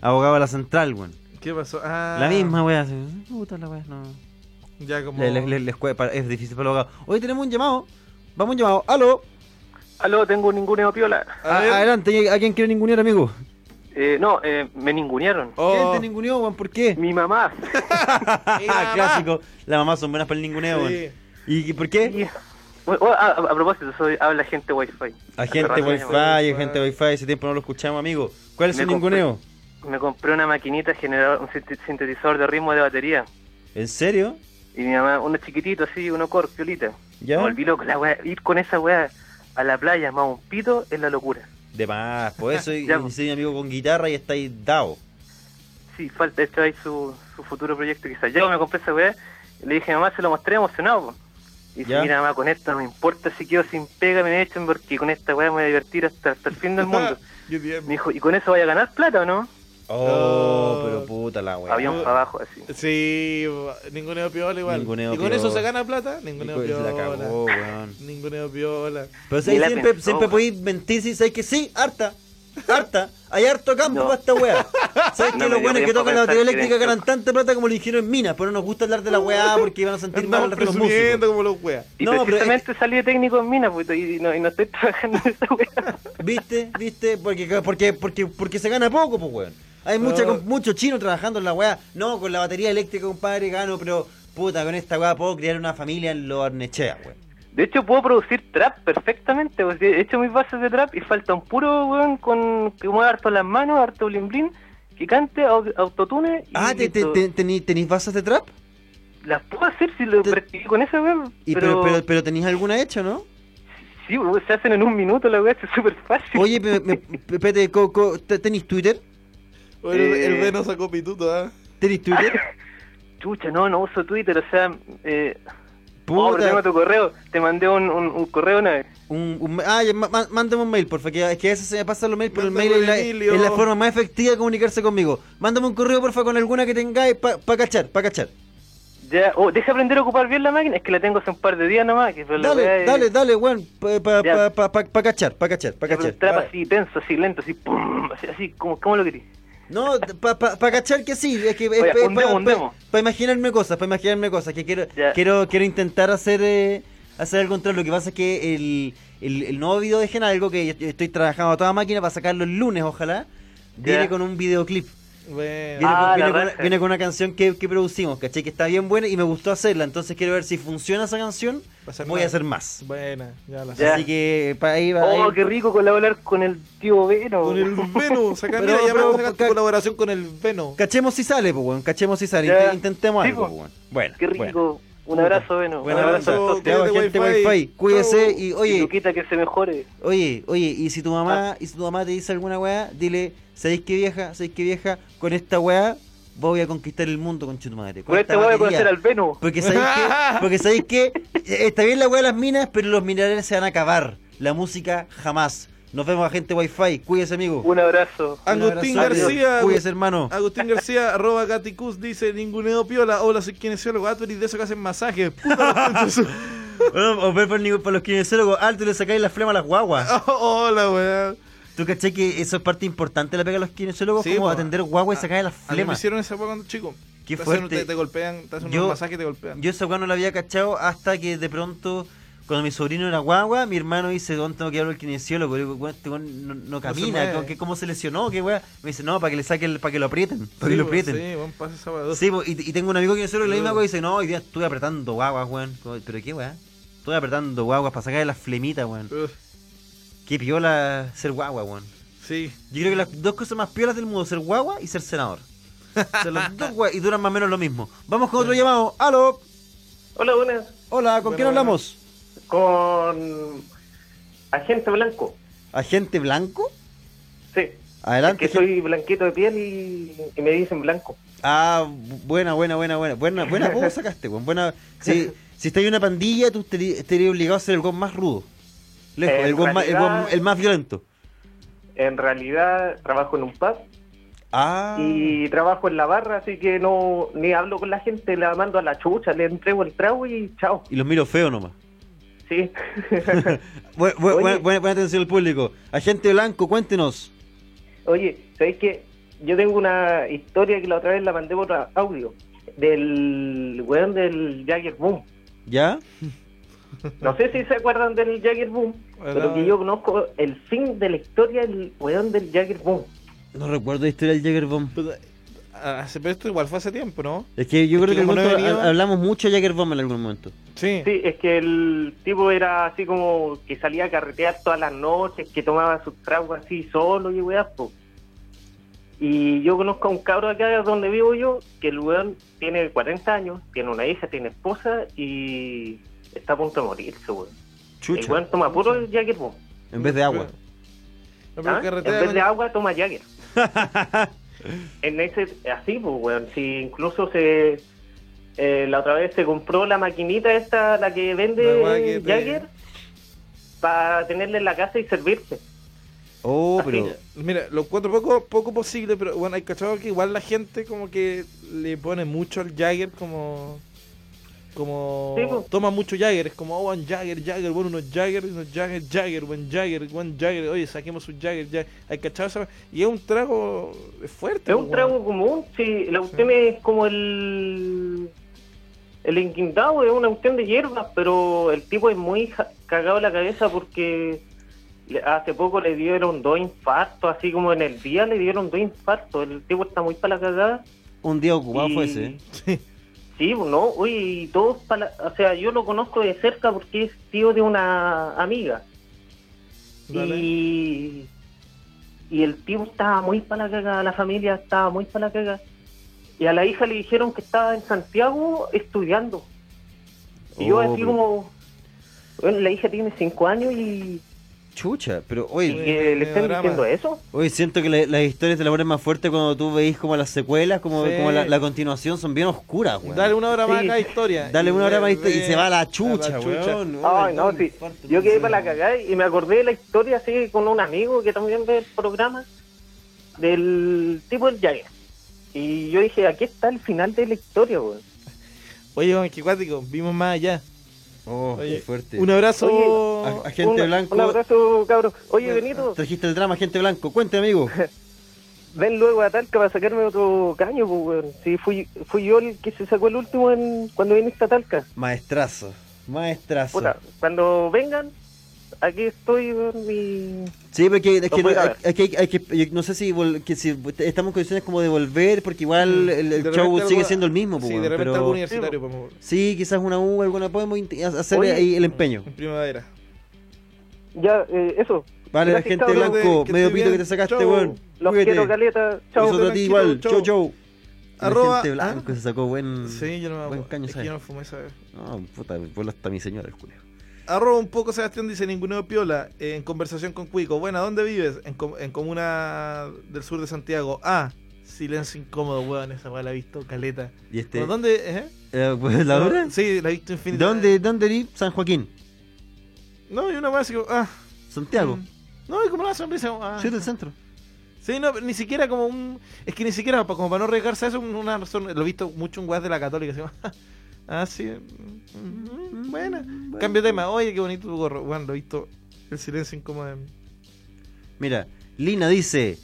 abogado de la central, weón. ¿Qué pasó? Ah, La misma weá. Puta la weá, no. Ya como. Le- le- le- es difícil para los abogados. Hoy tenemos un llamado. Vamos a un llamado. ¡Aló! Aló, tengo ninguneo piola. A A- ver. adelante, ¿a quién quiere ningunear, amigo? Eh, no, eh, me ningunearon. Oh. ¿Quién te ninguneó, weón? ¿Por qué? Mi mamá. ¡Mi (laughs) mamá! (laughs) Clásico. Las mamás son buenas para el ninguneo, Sí. ¿Y y por qué? Oh, a, a- a propósito, soy habla gente wifi. Agente Wi-Fi, agente Wi-Fi, ese tiempo no lo escuchamos, amigo. ¿Cuál es Me su ninguneo? Me compré una maquinita generador, un sintetizador de ritmo de batería. ¿En serio? Y mi mamá, uno chiquitito así, uno cor, piolita. ¿Ya? Me volví loco, la wea, ir con esa wea a la playa más un pito es la locura. De más, por eso (laughs) pues. soy amigo con guitarra y está ahí dado. Sí, falta esto ahí su, su futuro proyecto quizás. Yo me compré esa weá le dije a mamá, se lo mostré emocionado. po. Y dice, Ya. mira mamá, con esto no me importa si quedo sin pega, me echen porque con esta weá me voy a divertir hasta, hasta el fin del (laughs) mundo. Me dijo, ¿y con eso voy a ganar plata o no? Oh, pero puta la weá. Avión para abajo, así. Sí, ninguneo piola igual. Ninguneo ¿Y con piola. eso se gana plata? Ninguneo piola. la cagó, weón. (laughs) Ninguneo piola. Pero la siempre, pensó, siempre podéis mentir si sabes que sí, harta. Harta. Hay harto campo No. para esta weá. (laughs) ¿Sabes No que los buenos que tocan la batería eléctrica ganan tanta plata como lo dijeron en mina? Pero no nos gusta hablar de la weá (laughs) porque van a sentir mal Andamos el resto de los músicos. como los. Y No, pero precisamente salí de técnico en mina, pues, y, no, y no estoy trabajando en esa weá. ¿Viste? ¿Viste? Porque, porque, porque, porque se gana poco, pues, weón. Hay mucha, con- mucho chino trabajando en la weá. No, con la batería eléctrica, compadre, gano, pero puta, con esta weá puedo crear una familia en lo Arnechea, weón. De hecho, puedo producir trap perfectamente. Pues, he hecho mis bases de trap y falta un puro weón con que mueva harto las manos, harto blin blin, que cante, au- autotune. Y Ah, ¿te, te, listo. te- tení- ¿tenéis bases de trap? Las puedo hacer si lo practiqué con esa weón. Y, pero, pero, pero, pero tenéis alguna hecha, ¿no? sí, weón, se hacen en un minuto la weá, es súper fácil. Oye, Pete, ¿tenéis Twitter? Bueno, el- Eh. el Veno sacó pituto, ¿ah? ¿Tenéis Twitter? Chucha, no, no uso Twitter, o sea, eh, oh, pero tengo Puta. tu correo. Te mandé un, un, un correo una vez. Un, un- ah, ya, ma- mándame un mail, porfa, que, que a veces se me pasan los mails, pero el Mándame mail es la, es la forma más efectiva de comunicarse conmigo. Mándame un correo, porfa, con alguna que tengáis para cachar, para cachar. Ya, oh, deja aprender a ocupar bien la máquina, es que la tengo hace un par de días nomás. Que la weá Dale, es- dale, dale, weón, pa, pa, pa, pa, pa cachar, pa cachar, pa pero cachar. el trap Vale. así, tenso, así, lento, así, pum, así, así, como, ¿cómo lo querís? No, para pa, pa cachar que sí, es que es, Oye, es un pa- demo, un pa- demo. pa imaginarme cosas, para imaginarme cosas, que quiero quiero quiero intentar hacer eh, hacer algo contra lo que pasa es que el, el, el nuevo video de Genalgo que yo estoy trabajando a toda máquina para sacarlo el lunes, ojalá, viene con un videoclip. Bueno. Viene, Ah, con, viene con- raja. viene con una canción que, que producimos, ¿cachai? Que está bien buena y me gustó hacerla, entonces quiero ver si funciona esa canción, a voy más. a hacer más. Buena, ya la Ya. Así que para ahí va. Oh, ahí- qué rico colaborar con el tío Veno. Con el (laughs) Veno, Pero- pero- sacar tu colaboración con el Veno. Cachemos si sale, pues, weón. Cachemos si sale. Ya. Intentemos Sí, algo, pues. weón. Bueno. Qué rico. bueno. Un abrazo, Veno. Buen Un abrazo. a todos. Te hago Quédate gente Wi-Fi. Wi-Fi. Cuídese Chau. y, Y oye, Luquita que se mejore. oye, oye, y si tu mamá, y si tu mamá te dice alguna weá, dile, ¿sabéis qué vieja? ¿Sabéis qué vieja? Con esta weá voy a conquistar el mundo con tu madre. Con este voy a conocer al Veno. Porque sabéis que, (laughs) porque sabéis que eh, está bien la weá de las minas, pero los minerales se van a acabar. La música jamás. Nos vemos a gente Wi-Fi. Cuídese, amigo. Un abrazo. Un Agustín abrazo. García. Cuídese, hermano. Agustín García, (laughs) arroba Gaticus, dice, ninguneo piola, hola, soy kinesiólogo, ah, tú eres de esos que hacen masajes, (laughs) puta Bueno, o ver por los kinesiólogos, alto le sacáis la flema a las guaguas. Oh, (laughs) hola, weá. ¿Tú caché que eso es parte importante de la pega de los kinesiólogos? Sí, como po. atender guagua y sacarle las A mí me flemas. hicieron esa cuando chico. Qué Te hacen- fuerte. Te, te golpean, te hacen Yo- unos masajes y te golpean. Yo esa weá no la había cachado hasta que de pronto, cuando mi sobrino era guagua, mi hermano dice, ¿dónde tengo que ir al kinesiólogo? Le digo, "Weón, este weón no, no camina. ¿cómo, que- ¿cómo se lesionó? ¿Qué weá? Me dice, no, para que le saquen, para que lo aprieten, para Sí, que lo aprieten. Sí, bueno, pasa esa weá. Sí, po, y, y tengo un amigo kinesiólogo que la misma dice, no, hoy día estuve apretando guaguas, weón. ¿Pero qué weá? Estuve apretando guaguas para sacarle las flemitas, weón. Uf, Qué piola ser guagua, weón. Sí. Yo creo que las dos cosas más piolas del mundo, ser guagua y ser senador. (laughs) Ser las dos guay- y duran más o menos lo mismo. Vamos con otro llamado. ¡Aló! Hola, buenas. Hola, ¿con Bueno, quién bueno. hablamos? Con Agente Blanco. ¿Agente blanco? Sí. Adelante. Es que soy blanquito de piel y, y me dicen blanco. Ah, bu- buena, buena, buena, buena. Buena, buena voz (laughs) sacaste. Buena. Si, si estás en una pandilla, tú estarí- estarías obligado a ser el gon más rudo. Lejos, el, más, el más violento. En realidad trabajo en un pub Ah. y trabajo en la barra, así que no ni hablo con la gente, la mando a la chucha, le entrego el trago y chao. Y los miro feo nomás. Sí. (laughs) Bu- bu- Oye. buena, atención al público. Agente blanco, cuéntenos. Oye, ¿sabéis qué? Yo tengo una historia que la otra vez la mandé por audio del weón del Jagger Boom. ¿Ya? No sé si se acuerdan del Jagger Boom, pero que yo conozco el fin de la historia del weón del Jagger Boom. No recuerdo la historia del Jagger Bomb. Ah, Pero esto igual fue hace tiempo, ¿no? Es que yo Es creo que no venido- hablamos mucho de Jagger Bomb en algún momento. Sí. Sí, es que el tipo era así como que salía a carretear todas las noches, que tomaba sus tragos así solo y weá. Y yo conozco a un cabro acá donde vivo yo, que el weón tiene 40 años, tiene una hija, tiene esposa y está a punto de morirse, weón. El Chucha. weón toma puro el Jagger Boom. En vez de agua. No, pero ¿Ah? En vez de agua toma Jagger. (laughs) en ese, así, pues, weón. Si incluso se. eh, la otra vez se compró la maquinita esta, la que vende Jagger, para tenerla en la casa y servirse. Oh, Así. pero. Mira, lo encuentro poco, poco posible, pero bueno, hay cachado que igual la gente como que le pone mucho al Jagger como... Como... Sí. Toma mucho Jagger, es como, oh, un Jagger, Jagger, bueno, unos Jagger, unos Jagger, Jagger, buen Jagger, buen Jagger, oye, saquemos un Jagger, Jagger. Hay cachado esa... Y es un trago fuerte. Es un trago común, sí. La cuestión es como el. El inquindado es una cuestión de hierbas, pero el tipo es muy cagado en la cabeza porque hace poco le dieron dos infartos, así como en el día le dieron dos infartos. El tipo está muy para la cagada. Un día ocupado Y- fue ese. ¿eh? Sí. Sí, no, oye, y todos para O sea, yo lo conozco de cerca porque es tío de una amiga. Y. Y el tío estaba muy para la cagada, la familia estaba muy para la cagada. Y a la hija le dijeron que estaba en Santiago estudiando. Y yo Oh, así como. Bueno, la hija tiene cinco años y. Chucha, pero y oye, que le drama. diciendo eso. oye siento que la- las historias de la es más fuerte cuando tú veis como las secuelas, como, Sí. como la, la continuación son bien oscuras, weón. Dale una hora más Sí. a cada historia. Dale una hora más y, ve- y se va a la chucha, a la chucha. weón. Ay, no, sí. Yo quedé para la cagada y me acordé de la historia así con un amigo que también ve el programa del tipo del Jagger. Y yo dije, aquí está el final de la historia, weón. (laughs) Oye, qué cuático, vimos más allá. Oh, Oye, qué fuerte. Un abrazo. A- Un- blanco. Un abrazo, cabros. Oye, Benito, Trajiste el drama, gente blanco. Cuente, amigo. (laughs) ven luego a Talca para sacarme otro caño, pues, weón. Sí, fui, fui yo el que se sacó el último en, cuando viniste a Talca. Maestrazo. Maestrazo. Puta, cuando vengan, aquí estoy, weón, y... Sí, porque es que, no, hay- que- hay que- no sé si, vol- que si estamos en condiciones como de volver, porque igual el, el Mm. De show sigue siendo el mismo. Sí, pues, de repente pero algo universitario podemos sí, quizás una U, alguna podemos hacer Oye. ahí el empeño. en primavera. Ya, eh, eso. Vale, Gracias, gente blanco, que medio pito que te sacaste, Chau. weón. Los Cuídate. quiero, caleta. Chao. Nosotros a ti igual. chau. Chau, chau. La Arroba- gente blanco ¿ah? se sacó buen. Sí, yo no me buen caño, es que ¿sabes? yo no fumé esa vez. No, puta, vuelo hasta mi señora, el culio. Arroba un poco Sebastián dice ninguneo piola eh, en conversación con Cuico. Buena, ¿dónde vives? En, com- en comuna del sur de Santiago. Ah, silencio incómodo, weón. Esa weá la he visto, caleta. ¿Y este? ¿Pero ¿Dónde? eh? Eh, pues, ¿La hora? Sí, la he visto infinita. ¿Dónde, dónde eres? San Joaquín. No, y una más así como, ah. Santiago. mm. No, y como una sonrisa. Ah. Sí, del centro. Sí, no, ni siquiera como un. Es que ni siquiera, como para no arriesgarse a eso, una razón. Lo he visto mucho en weas de la Católica. Así, como, ah, sí. mm, mm, buena. Cambio de tema. Oye, qué bonito tu gorro. Bueno, lo he visto. El silencio incómodo. Mira, Lina dice: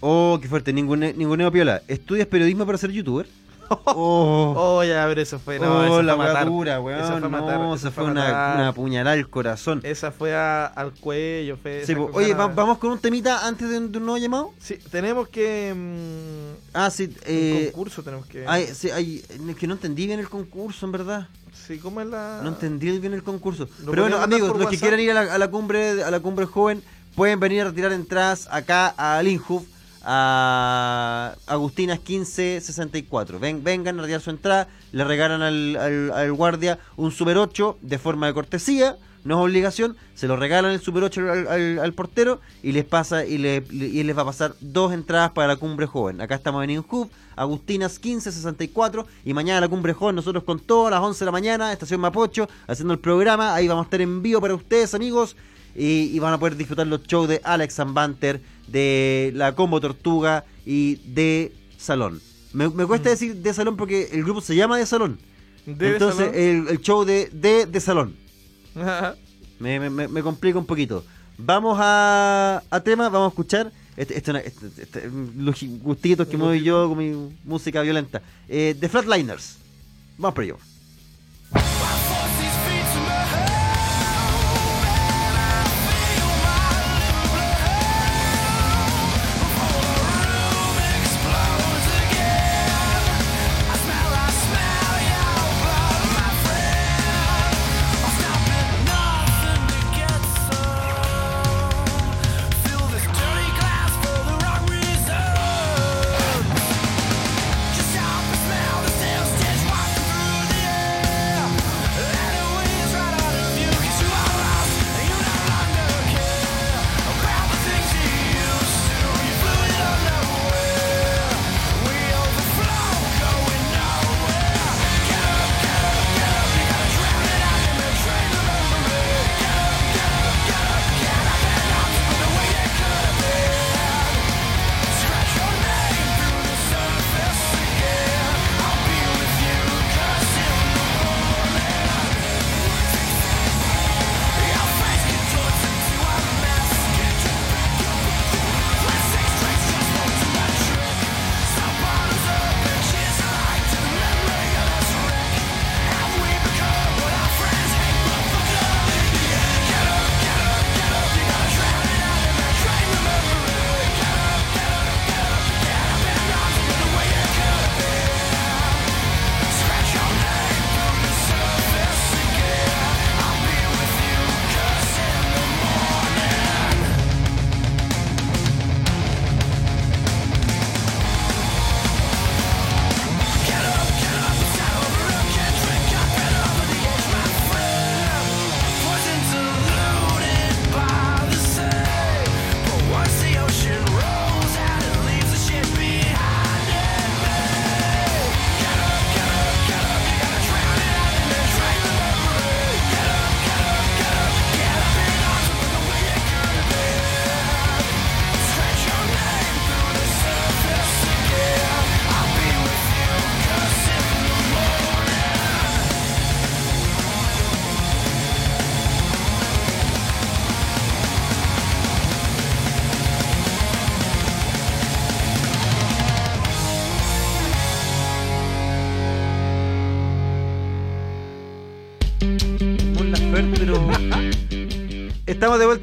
Oh, qué fuerte, ningún ninguneo piola. ¿Estudias periodismo para ser youtuber? Oh, (laughs) Oh, ya, a ver, eso fue. No, oh, eso la fue a matar. dura, Eso weón. fue a matar, no, eso fue fue a una, una puñalada al corazón. Esa fue a- al cuello. Fue Sí, Oye, va- vamos con un temita antes de, un de un nuevo llamado. Sí, tenemos que. mm, Ah, sí, un eh, concurso tenemos que. sí, es que no entendí bien el concurso, en verdad. Sí, ¿cómo es la.? No entendí bien el concurso. ¿Lo Pero bueno, amigos, los que quieran ir a la, a la cumbre a la cumbre joven, pueden venir a retirar entradas acá al Inhuf a Agustinas 1564. Ven, vengan a retirar su entrada, le regalan al, al- al guardia un Super 8 de forma de cortesía, no es obligación, se lo regalan el Super 8 al, portero y les pasa y, le, les va a pasar dos entradas para la cumbre joven. Acá estamos en Inhub, Agustinas 1564 y mañana la cumbre joven nosotros con todo a las 11 de la mañana, estación Mapocho, haciendo el programa, ahí vamos a estar en vivo para ustedes amigos y, y van a poder disfrutar los shows de Alex Banter, de la Combo Tortuga y de Salón. Me, me cuesta decir de Salón porque el grupo se llama de Salón. ¿De Entonces salón? El, el show de, de, de Salón. Me, me- me- complica un poquito. Vamos a, a tema, vamos a escuchar. Este, este, este, este- los gustitos que doy yo con mi música violenta. Eh, The Flatliners. Vamos por ello.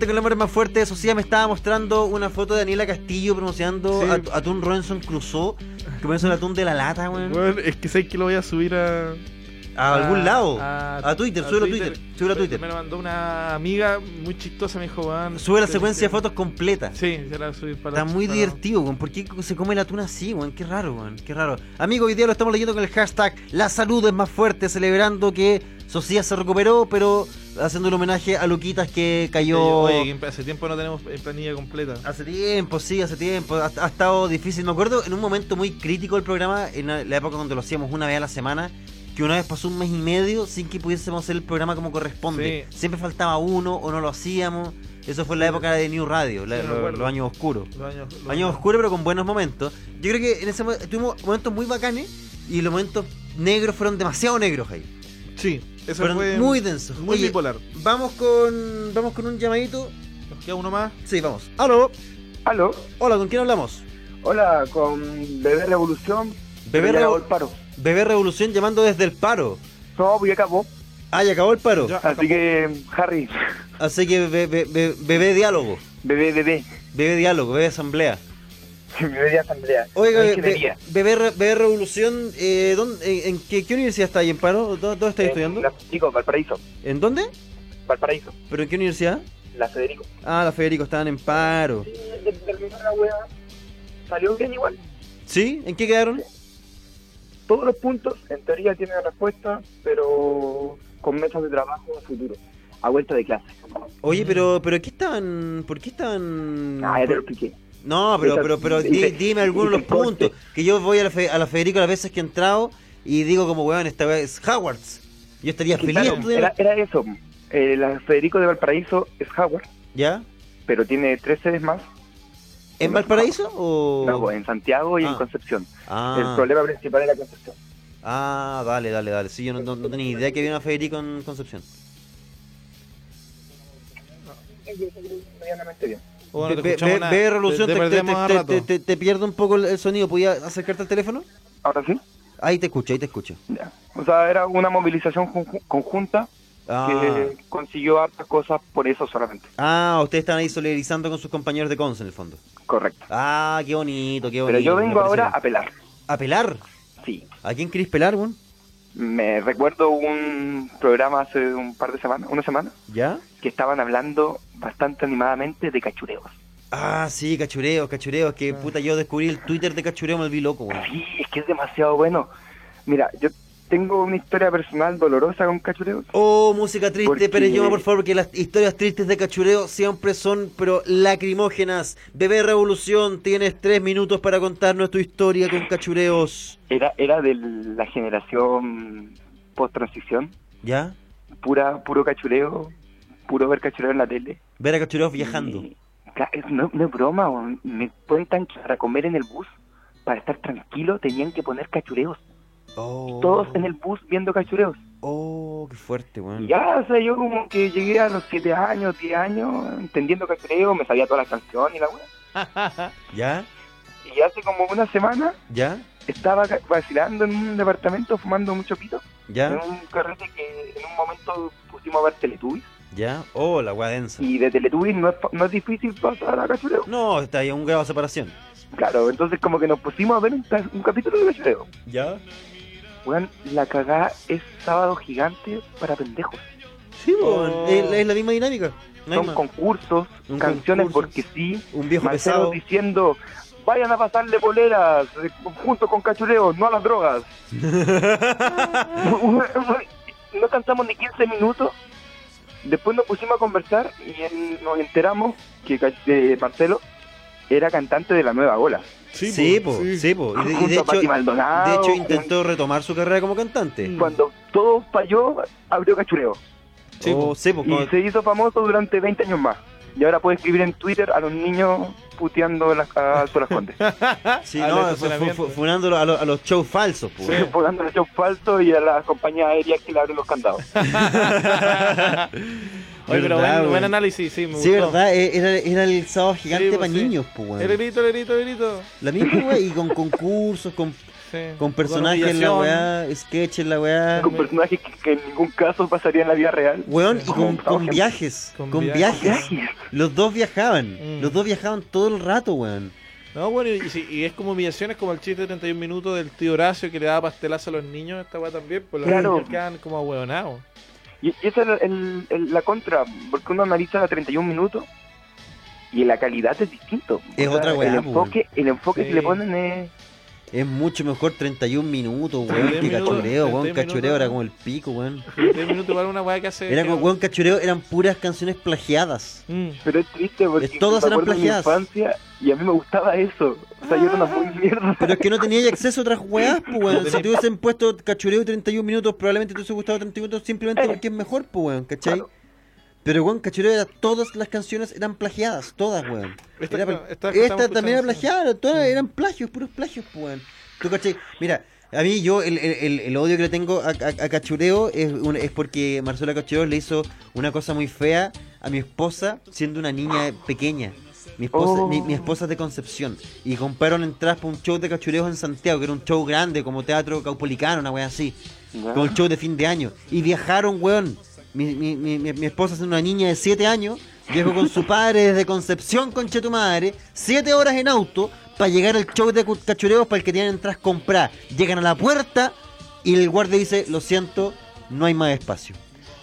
Vuelta con el hombre más fuerte Sociedad. Me estaba mostrando una foto de Daniela Castillo pronunciando Sí. at- atún Robinson Crusoe. Que parece el atún de la lata, weón. Bueno, es que sé que lo voy a subir a. A algún lado. A, A Twitter, súbelo a Twitter. Súbelo a Twitter. Me lo mandó una amiga muy chistosa, me dijo, weón. Sube la que- secuencia de que- fotos completa. Sí, se la subir para Está muy para- divertido, weón. ¿Por qué se come el atún así, weón? Qué raro, weón. Qué raro. Amigo, hoy día lo estamos leyendo con el hashtag La salud es más fuerte, celebrando que Sociedad se recuperó, pero haciendo un homenaje a Luquitas que cayó. Oye, que hace tiempo no tenemos planilla completa. Hace tiempo, sí, hace tiempo. Ha, ha estado difícil. Me acuerdo en un momento muy crítico del programa, en la época cuando lo hacíamos una vez a la semana, que una vez pasó un mes y medio sin que pudiésemos hacer el programa como corresponde. Sí. Siempre faltaba uno o no lo hacíamos. Eso fue en la época de New Radio, Sí, lo- los años oscuros. Los años, los Años oscuros, pero con buenos momentos. Yo creo que en ese momento tuvimos momentos muy bacanes y los momentos negros fueron demasiado negros ahí. Sí, eso fueron fue muy densos. muy Oye, bipolar. Vamos con, vamos con un llamadito. Nos queda uno más. Sí, vamos. Aló. Aló, Hola, ¿con quién hablamos? hola, con Bebé Revolución. Bebé Ya acabó Revo- el paro. Bebé Revolución llamando desde el paro. No, pues ya acabó. Ah, ya acabó el paro. Ya. Así que, Harry, Así que be- be- be- bebé diálogo. bebé, bebé. Bebé diálogo, bebé asamblea. Bebé de asamblea. Oiga, be- bebé, Re- bebé Revolución, eh, ¿dónde- en, en qué, qué universidad está ahí en paro? ¿Dó- ¿Dónde, está Eh, estudiando? la- Chico, Valparaíso. ¿En dónde? Valparaíso. ¿Pero en qué universidad? la Federico. Ah, los Federico estaban en paro. De- terminó la wea, salió bien igual. ¿Sí? ¿En qué quedaron? Todos los puntos, en teoría, tienen respuesta, pero con mesas de trabajo a futuro, a vuelta de clase. Oye, pero, pero ¿qué estaban? ¿Por qué estaban? Ah, ya te lo expliqué. No, pero, pero, pero di- dime algunos de los puntos. Que yo voy a la, Fe- a la Federico las veces que he entrado y digo como, weón, esta vez es Howard's. Yo estaría feliz Claro, era, era eso. Eh, la Federico de Valparaíso es Howard, ¿Ya? pero tiene tres sedes más. ¿En Valparaíso o...? No, en Santiago y Ah. en Concepción. Ah, El problema principal era Concepción. ah, dale, dale, dale. Sí, yo no, no- no tenía idea que había una Federico en Concepción. Medianamente bien. Bueno, Ve, Revolución, Te- pierde un poco el, el sonido. ¿Podías acercarte al teléfono? Ahora sí. Ahí te escucho, ahí te escucho. Ya. O sea, era una movilización conju- conjunta Ah, que consiguió hartas cosas por eso solamente. ah ustedes están ahí solidarizando con sus compañeros de Conce en el fondo. Correcto. Ah, qué bonito, qué bonito. Pero yo vengo ahora bien. a pelar. ¿A pelar? Sí. ¿A quién querés pelar, weón? Me recuerdo un programa hace un par de semanas, una semana, ¿Ya? Que estaban hablando bastante animadamente de cachureos. Ah, sí, cachureos, cachureos. Que puta, yo descubrí el Twitter de cachureo, me volví loco, weón. Sí, es que es demasiado bueno. Mira, yo tengo una historia personal dolorosa con cachureos. Oh, música triste, Porque- por favor, porque las historias tristes de cachureo siempre son, pero lacrimógenas. Bebé Revolución, tienes tres minutos para contarnos tu historia con cachureos. Era, era de la generación post-transición, ¿Ya? pura, puro cachureo, puro ver cachureo en la tele. Ver a cachureos viajando. Y, no, no es broma, weón. me cuentan que para comer en el bus, para estar tranquilo, tenían que poner cachureos. Oh, Todos en el bus viendo cachureos. Oh, qué fuerte, weón. ya, o sea, yo como que llegué a los 7 años, 10 años, entendiendo cachureo, me sabía todas las canciones y la weá. (laughs) ¿Ya? Y hace como una semana ¿Ya? estaba vacilando en un departamento fumando mucho pito. En ¿Ya? un carrete que en un momento pusimos a ver Teletubbies. ¿Ya? Oh, la densa. Y de Teletubbies no es, no es difícil pasar a cachureo. No, está ahí a un grado de separación. Claro, entonces como que nos pusimos a ver un, ca- un capítulo de cachureo. ¿Ya? Weón, la cagada es sábado gigante para pendejos. Sí, Oh. Es, es la misma dinámica. No Son más. concursos, Un canciones concurso. porque sí. Un viejo pesado. diciendo, vayan a pasarle poleras eh, junto con cachureos, no a las drogas. (laughs) (laughs) no cantamos ni 15 minutos. Después nos pusimos a conversar y nos enteramos que eh, Marcelo era cantante de la nueva ola. Sí, po, sí, po. Y de, y hecho, de intentó retomar su carrera como cantante. Cuando todo falló, abrió cachureo. Sí, Oh, sí, po, Y como- se hizo famoso durante 20 años más. Y ahora puede escribir en Twitter a los niños puteando las, a Alto Las Condes. (laughs) sí, no, fu- funándolo a, lo- a los shows falsos, po. Poniendo el show falso y a las compañías aéreas que le abren los candados. (laughs) Oye, pero Verdad, buen, análisis, sí, me Sí, gustó. verdad, e- era, era el sábado gigante Sí, para pues, sí. niños, po, weón. El grito, el grito. La misma weá, y con concursos, con, Sí. con personajes en la weá, sketches en la weá. Con personajes que, que en ningún caso pasaría en la vida real. Weón, y con, viajes, Con con, viajes. Los dos viajaban, Mm. los dos viajaban todo el rato, weón. No, bueno, y, es como humillaciones como el chiste de 31 minutos del tío Horacio que le daba pastelazo a los niños, esta weá también, pues los Claro. niños quedan como ahueonados. Y, y esa es el- el- el- la contra, porque uno analiza a 31 minutos y la calidad es distinto. Es otra weá, El enfoque, el enfoque Sí. que le ponen es... Es mucho mejor 31 minutos, weón, 31 que minutos, cachureo, weón. 31 Cachureo era como el pico, weón. 31 minutos igual una weá que hace. Era como, weón, cachureo eran puras canciones plagiadas. Mm. Pero es triste porque Es- todas me eran de mi plagiadas. infancia y a mí me gustaba eso. O sea, yo era una muy mierda. Pero es que no tenía acceso a otras weas, pues, weón. Si te hubiesen puesto cachureo y 31 minutos, probablemente te hubiese gustado 31 minutos simplemente porque es mejor, pues, weón, ¿cachai? Claro. Pero, weón, cachureo era, todas las canciones eran plagiadas, todas, weón. Esta- Era también era plagiada, todas eran plagios, puros plagios, pues, weón. ¿Tú? Mira, a mí yo, el, el- el- odio que le tengo a, a- a Cachureo es, un- es porque Marcela Cachureo le hizo una cosa muy fea a mi esposa siendo una niña pequeña. Mi esposa, Oh. mi, mi esposa es de Concepción. Y compraron entradas para un show de cachureos en Santiago, que era un show grande, como teatro caupolicano, una wea así. Ya. Como el show de fin de año. Y viajaron, weón. Mi, mi, mi, mi- esposa siendo una niña de 7 años, viajó con su padre desde Concepción, concha tu madre, 7 horas en auto, para llegar al show de cachureos para el que tienen entradas comprar. Llegan a la puerta y el guardia dice, lo siento, no hay más espacio.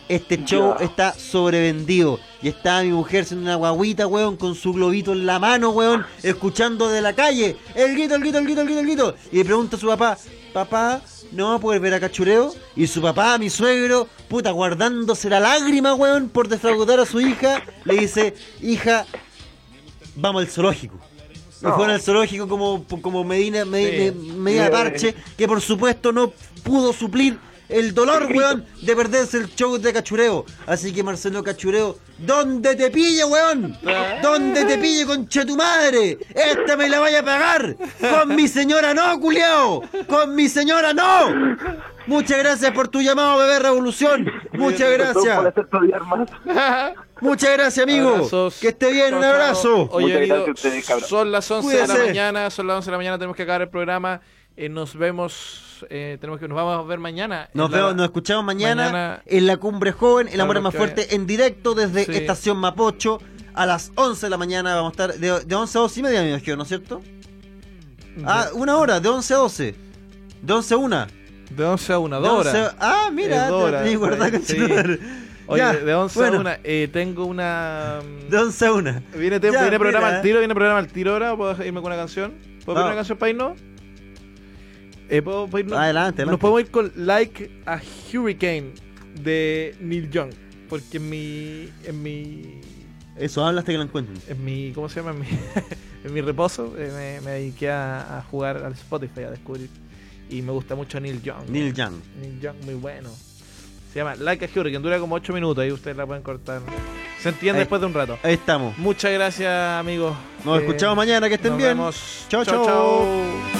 Este show Ya. está sobrevendido. Y está mi mujer siendo una guaguita, weón, con su globito en la mano, weón, escuchando de la calle. El grito, el grito, el grito, el grito, el grito. Y le pregunta a su papá, papá, ¿no va a poder ver a Cachureo? Y su papá, mi suegro, puta, guardándose la lágrima, weón, por defraudar a su hija, le dice, hija, vamos al zoológico. Y No. fueron al zoológico como, como medina, me- Sí. me- medida de parche, que por supuesto no pudo suplir el dolor, weón, de perderse el show de cachureo. Así que Marcelo Cachureo, ¿dónde te pille, weón? ¿Dónde te pille, concha tu madre? Esta me la vaya a pagar. Con mi señora no, culiao. Con mi señora no. Muchas gracias por tu llamado, bebé revolución. Muchas gracias. (laughs) Muchas gracias, amigo. Abrazos. Que esté bien, un abrazo. Oye, querido, ustedes, son las 11 de la mañana, son las 11 de la mañana, tenemos que acabar el programa. Eh, nos vemos, eh, tenemos que nos vamos a ver mañana. Nos, vemos, nos escuchamos mañana, mañana- en la Cumbre Joven, el amor es más fuerte, en directo desde Sí. Estación Mapocho. A las 11 de la mañana vamos a estar, de, de 11 a 12 y media, me imagino, ¿no es cierto? Ah, una hora, de 11 a 12. De 11 a 1. De 11 a 1, De 2 11 horas. Ah, mira, dos te guardado, sí. Oye, Ya, de 11 bueno, a 1, eh, tengo una... De 11 a 1. Viene, te- Ya, viene programa al tiro, viene programa al tiro ahora, ¿puedo irme con una canción? ¿Puedo poner Vamos. una canción para irnos? Eh, ¿puedo, puedo irnos? Adelante, adelante. Nos podemos ir con Like a Hurricane de Neil Young. Porque en mi. En mi. Eso, habla hasta que lo encuentren. En mi. ¿Cómo se llama? En mi, (laughs) en mi reposo eh, me, me dediqué a, a jugar al Spotify, a descubrir. Y me gusta mucho Neil Young. Neil Young. Neil Young, muy bueno. Se llama Like a Hurricane, dura como 8 minutos. Ahí ustedes la pueden cortar. Se entiende Ahí. después de un rato. Ahí estamos. Muchas gracias, amigos. Nos Eh, escuchamos mañana, que estén bien. Chao, Chao,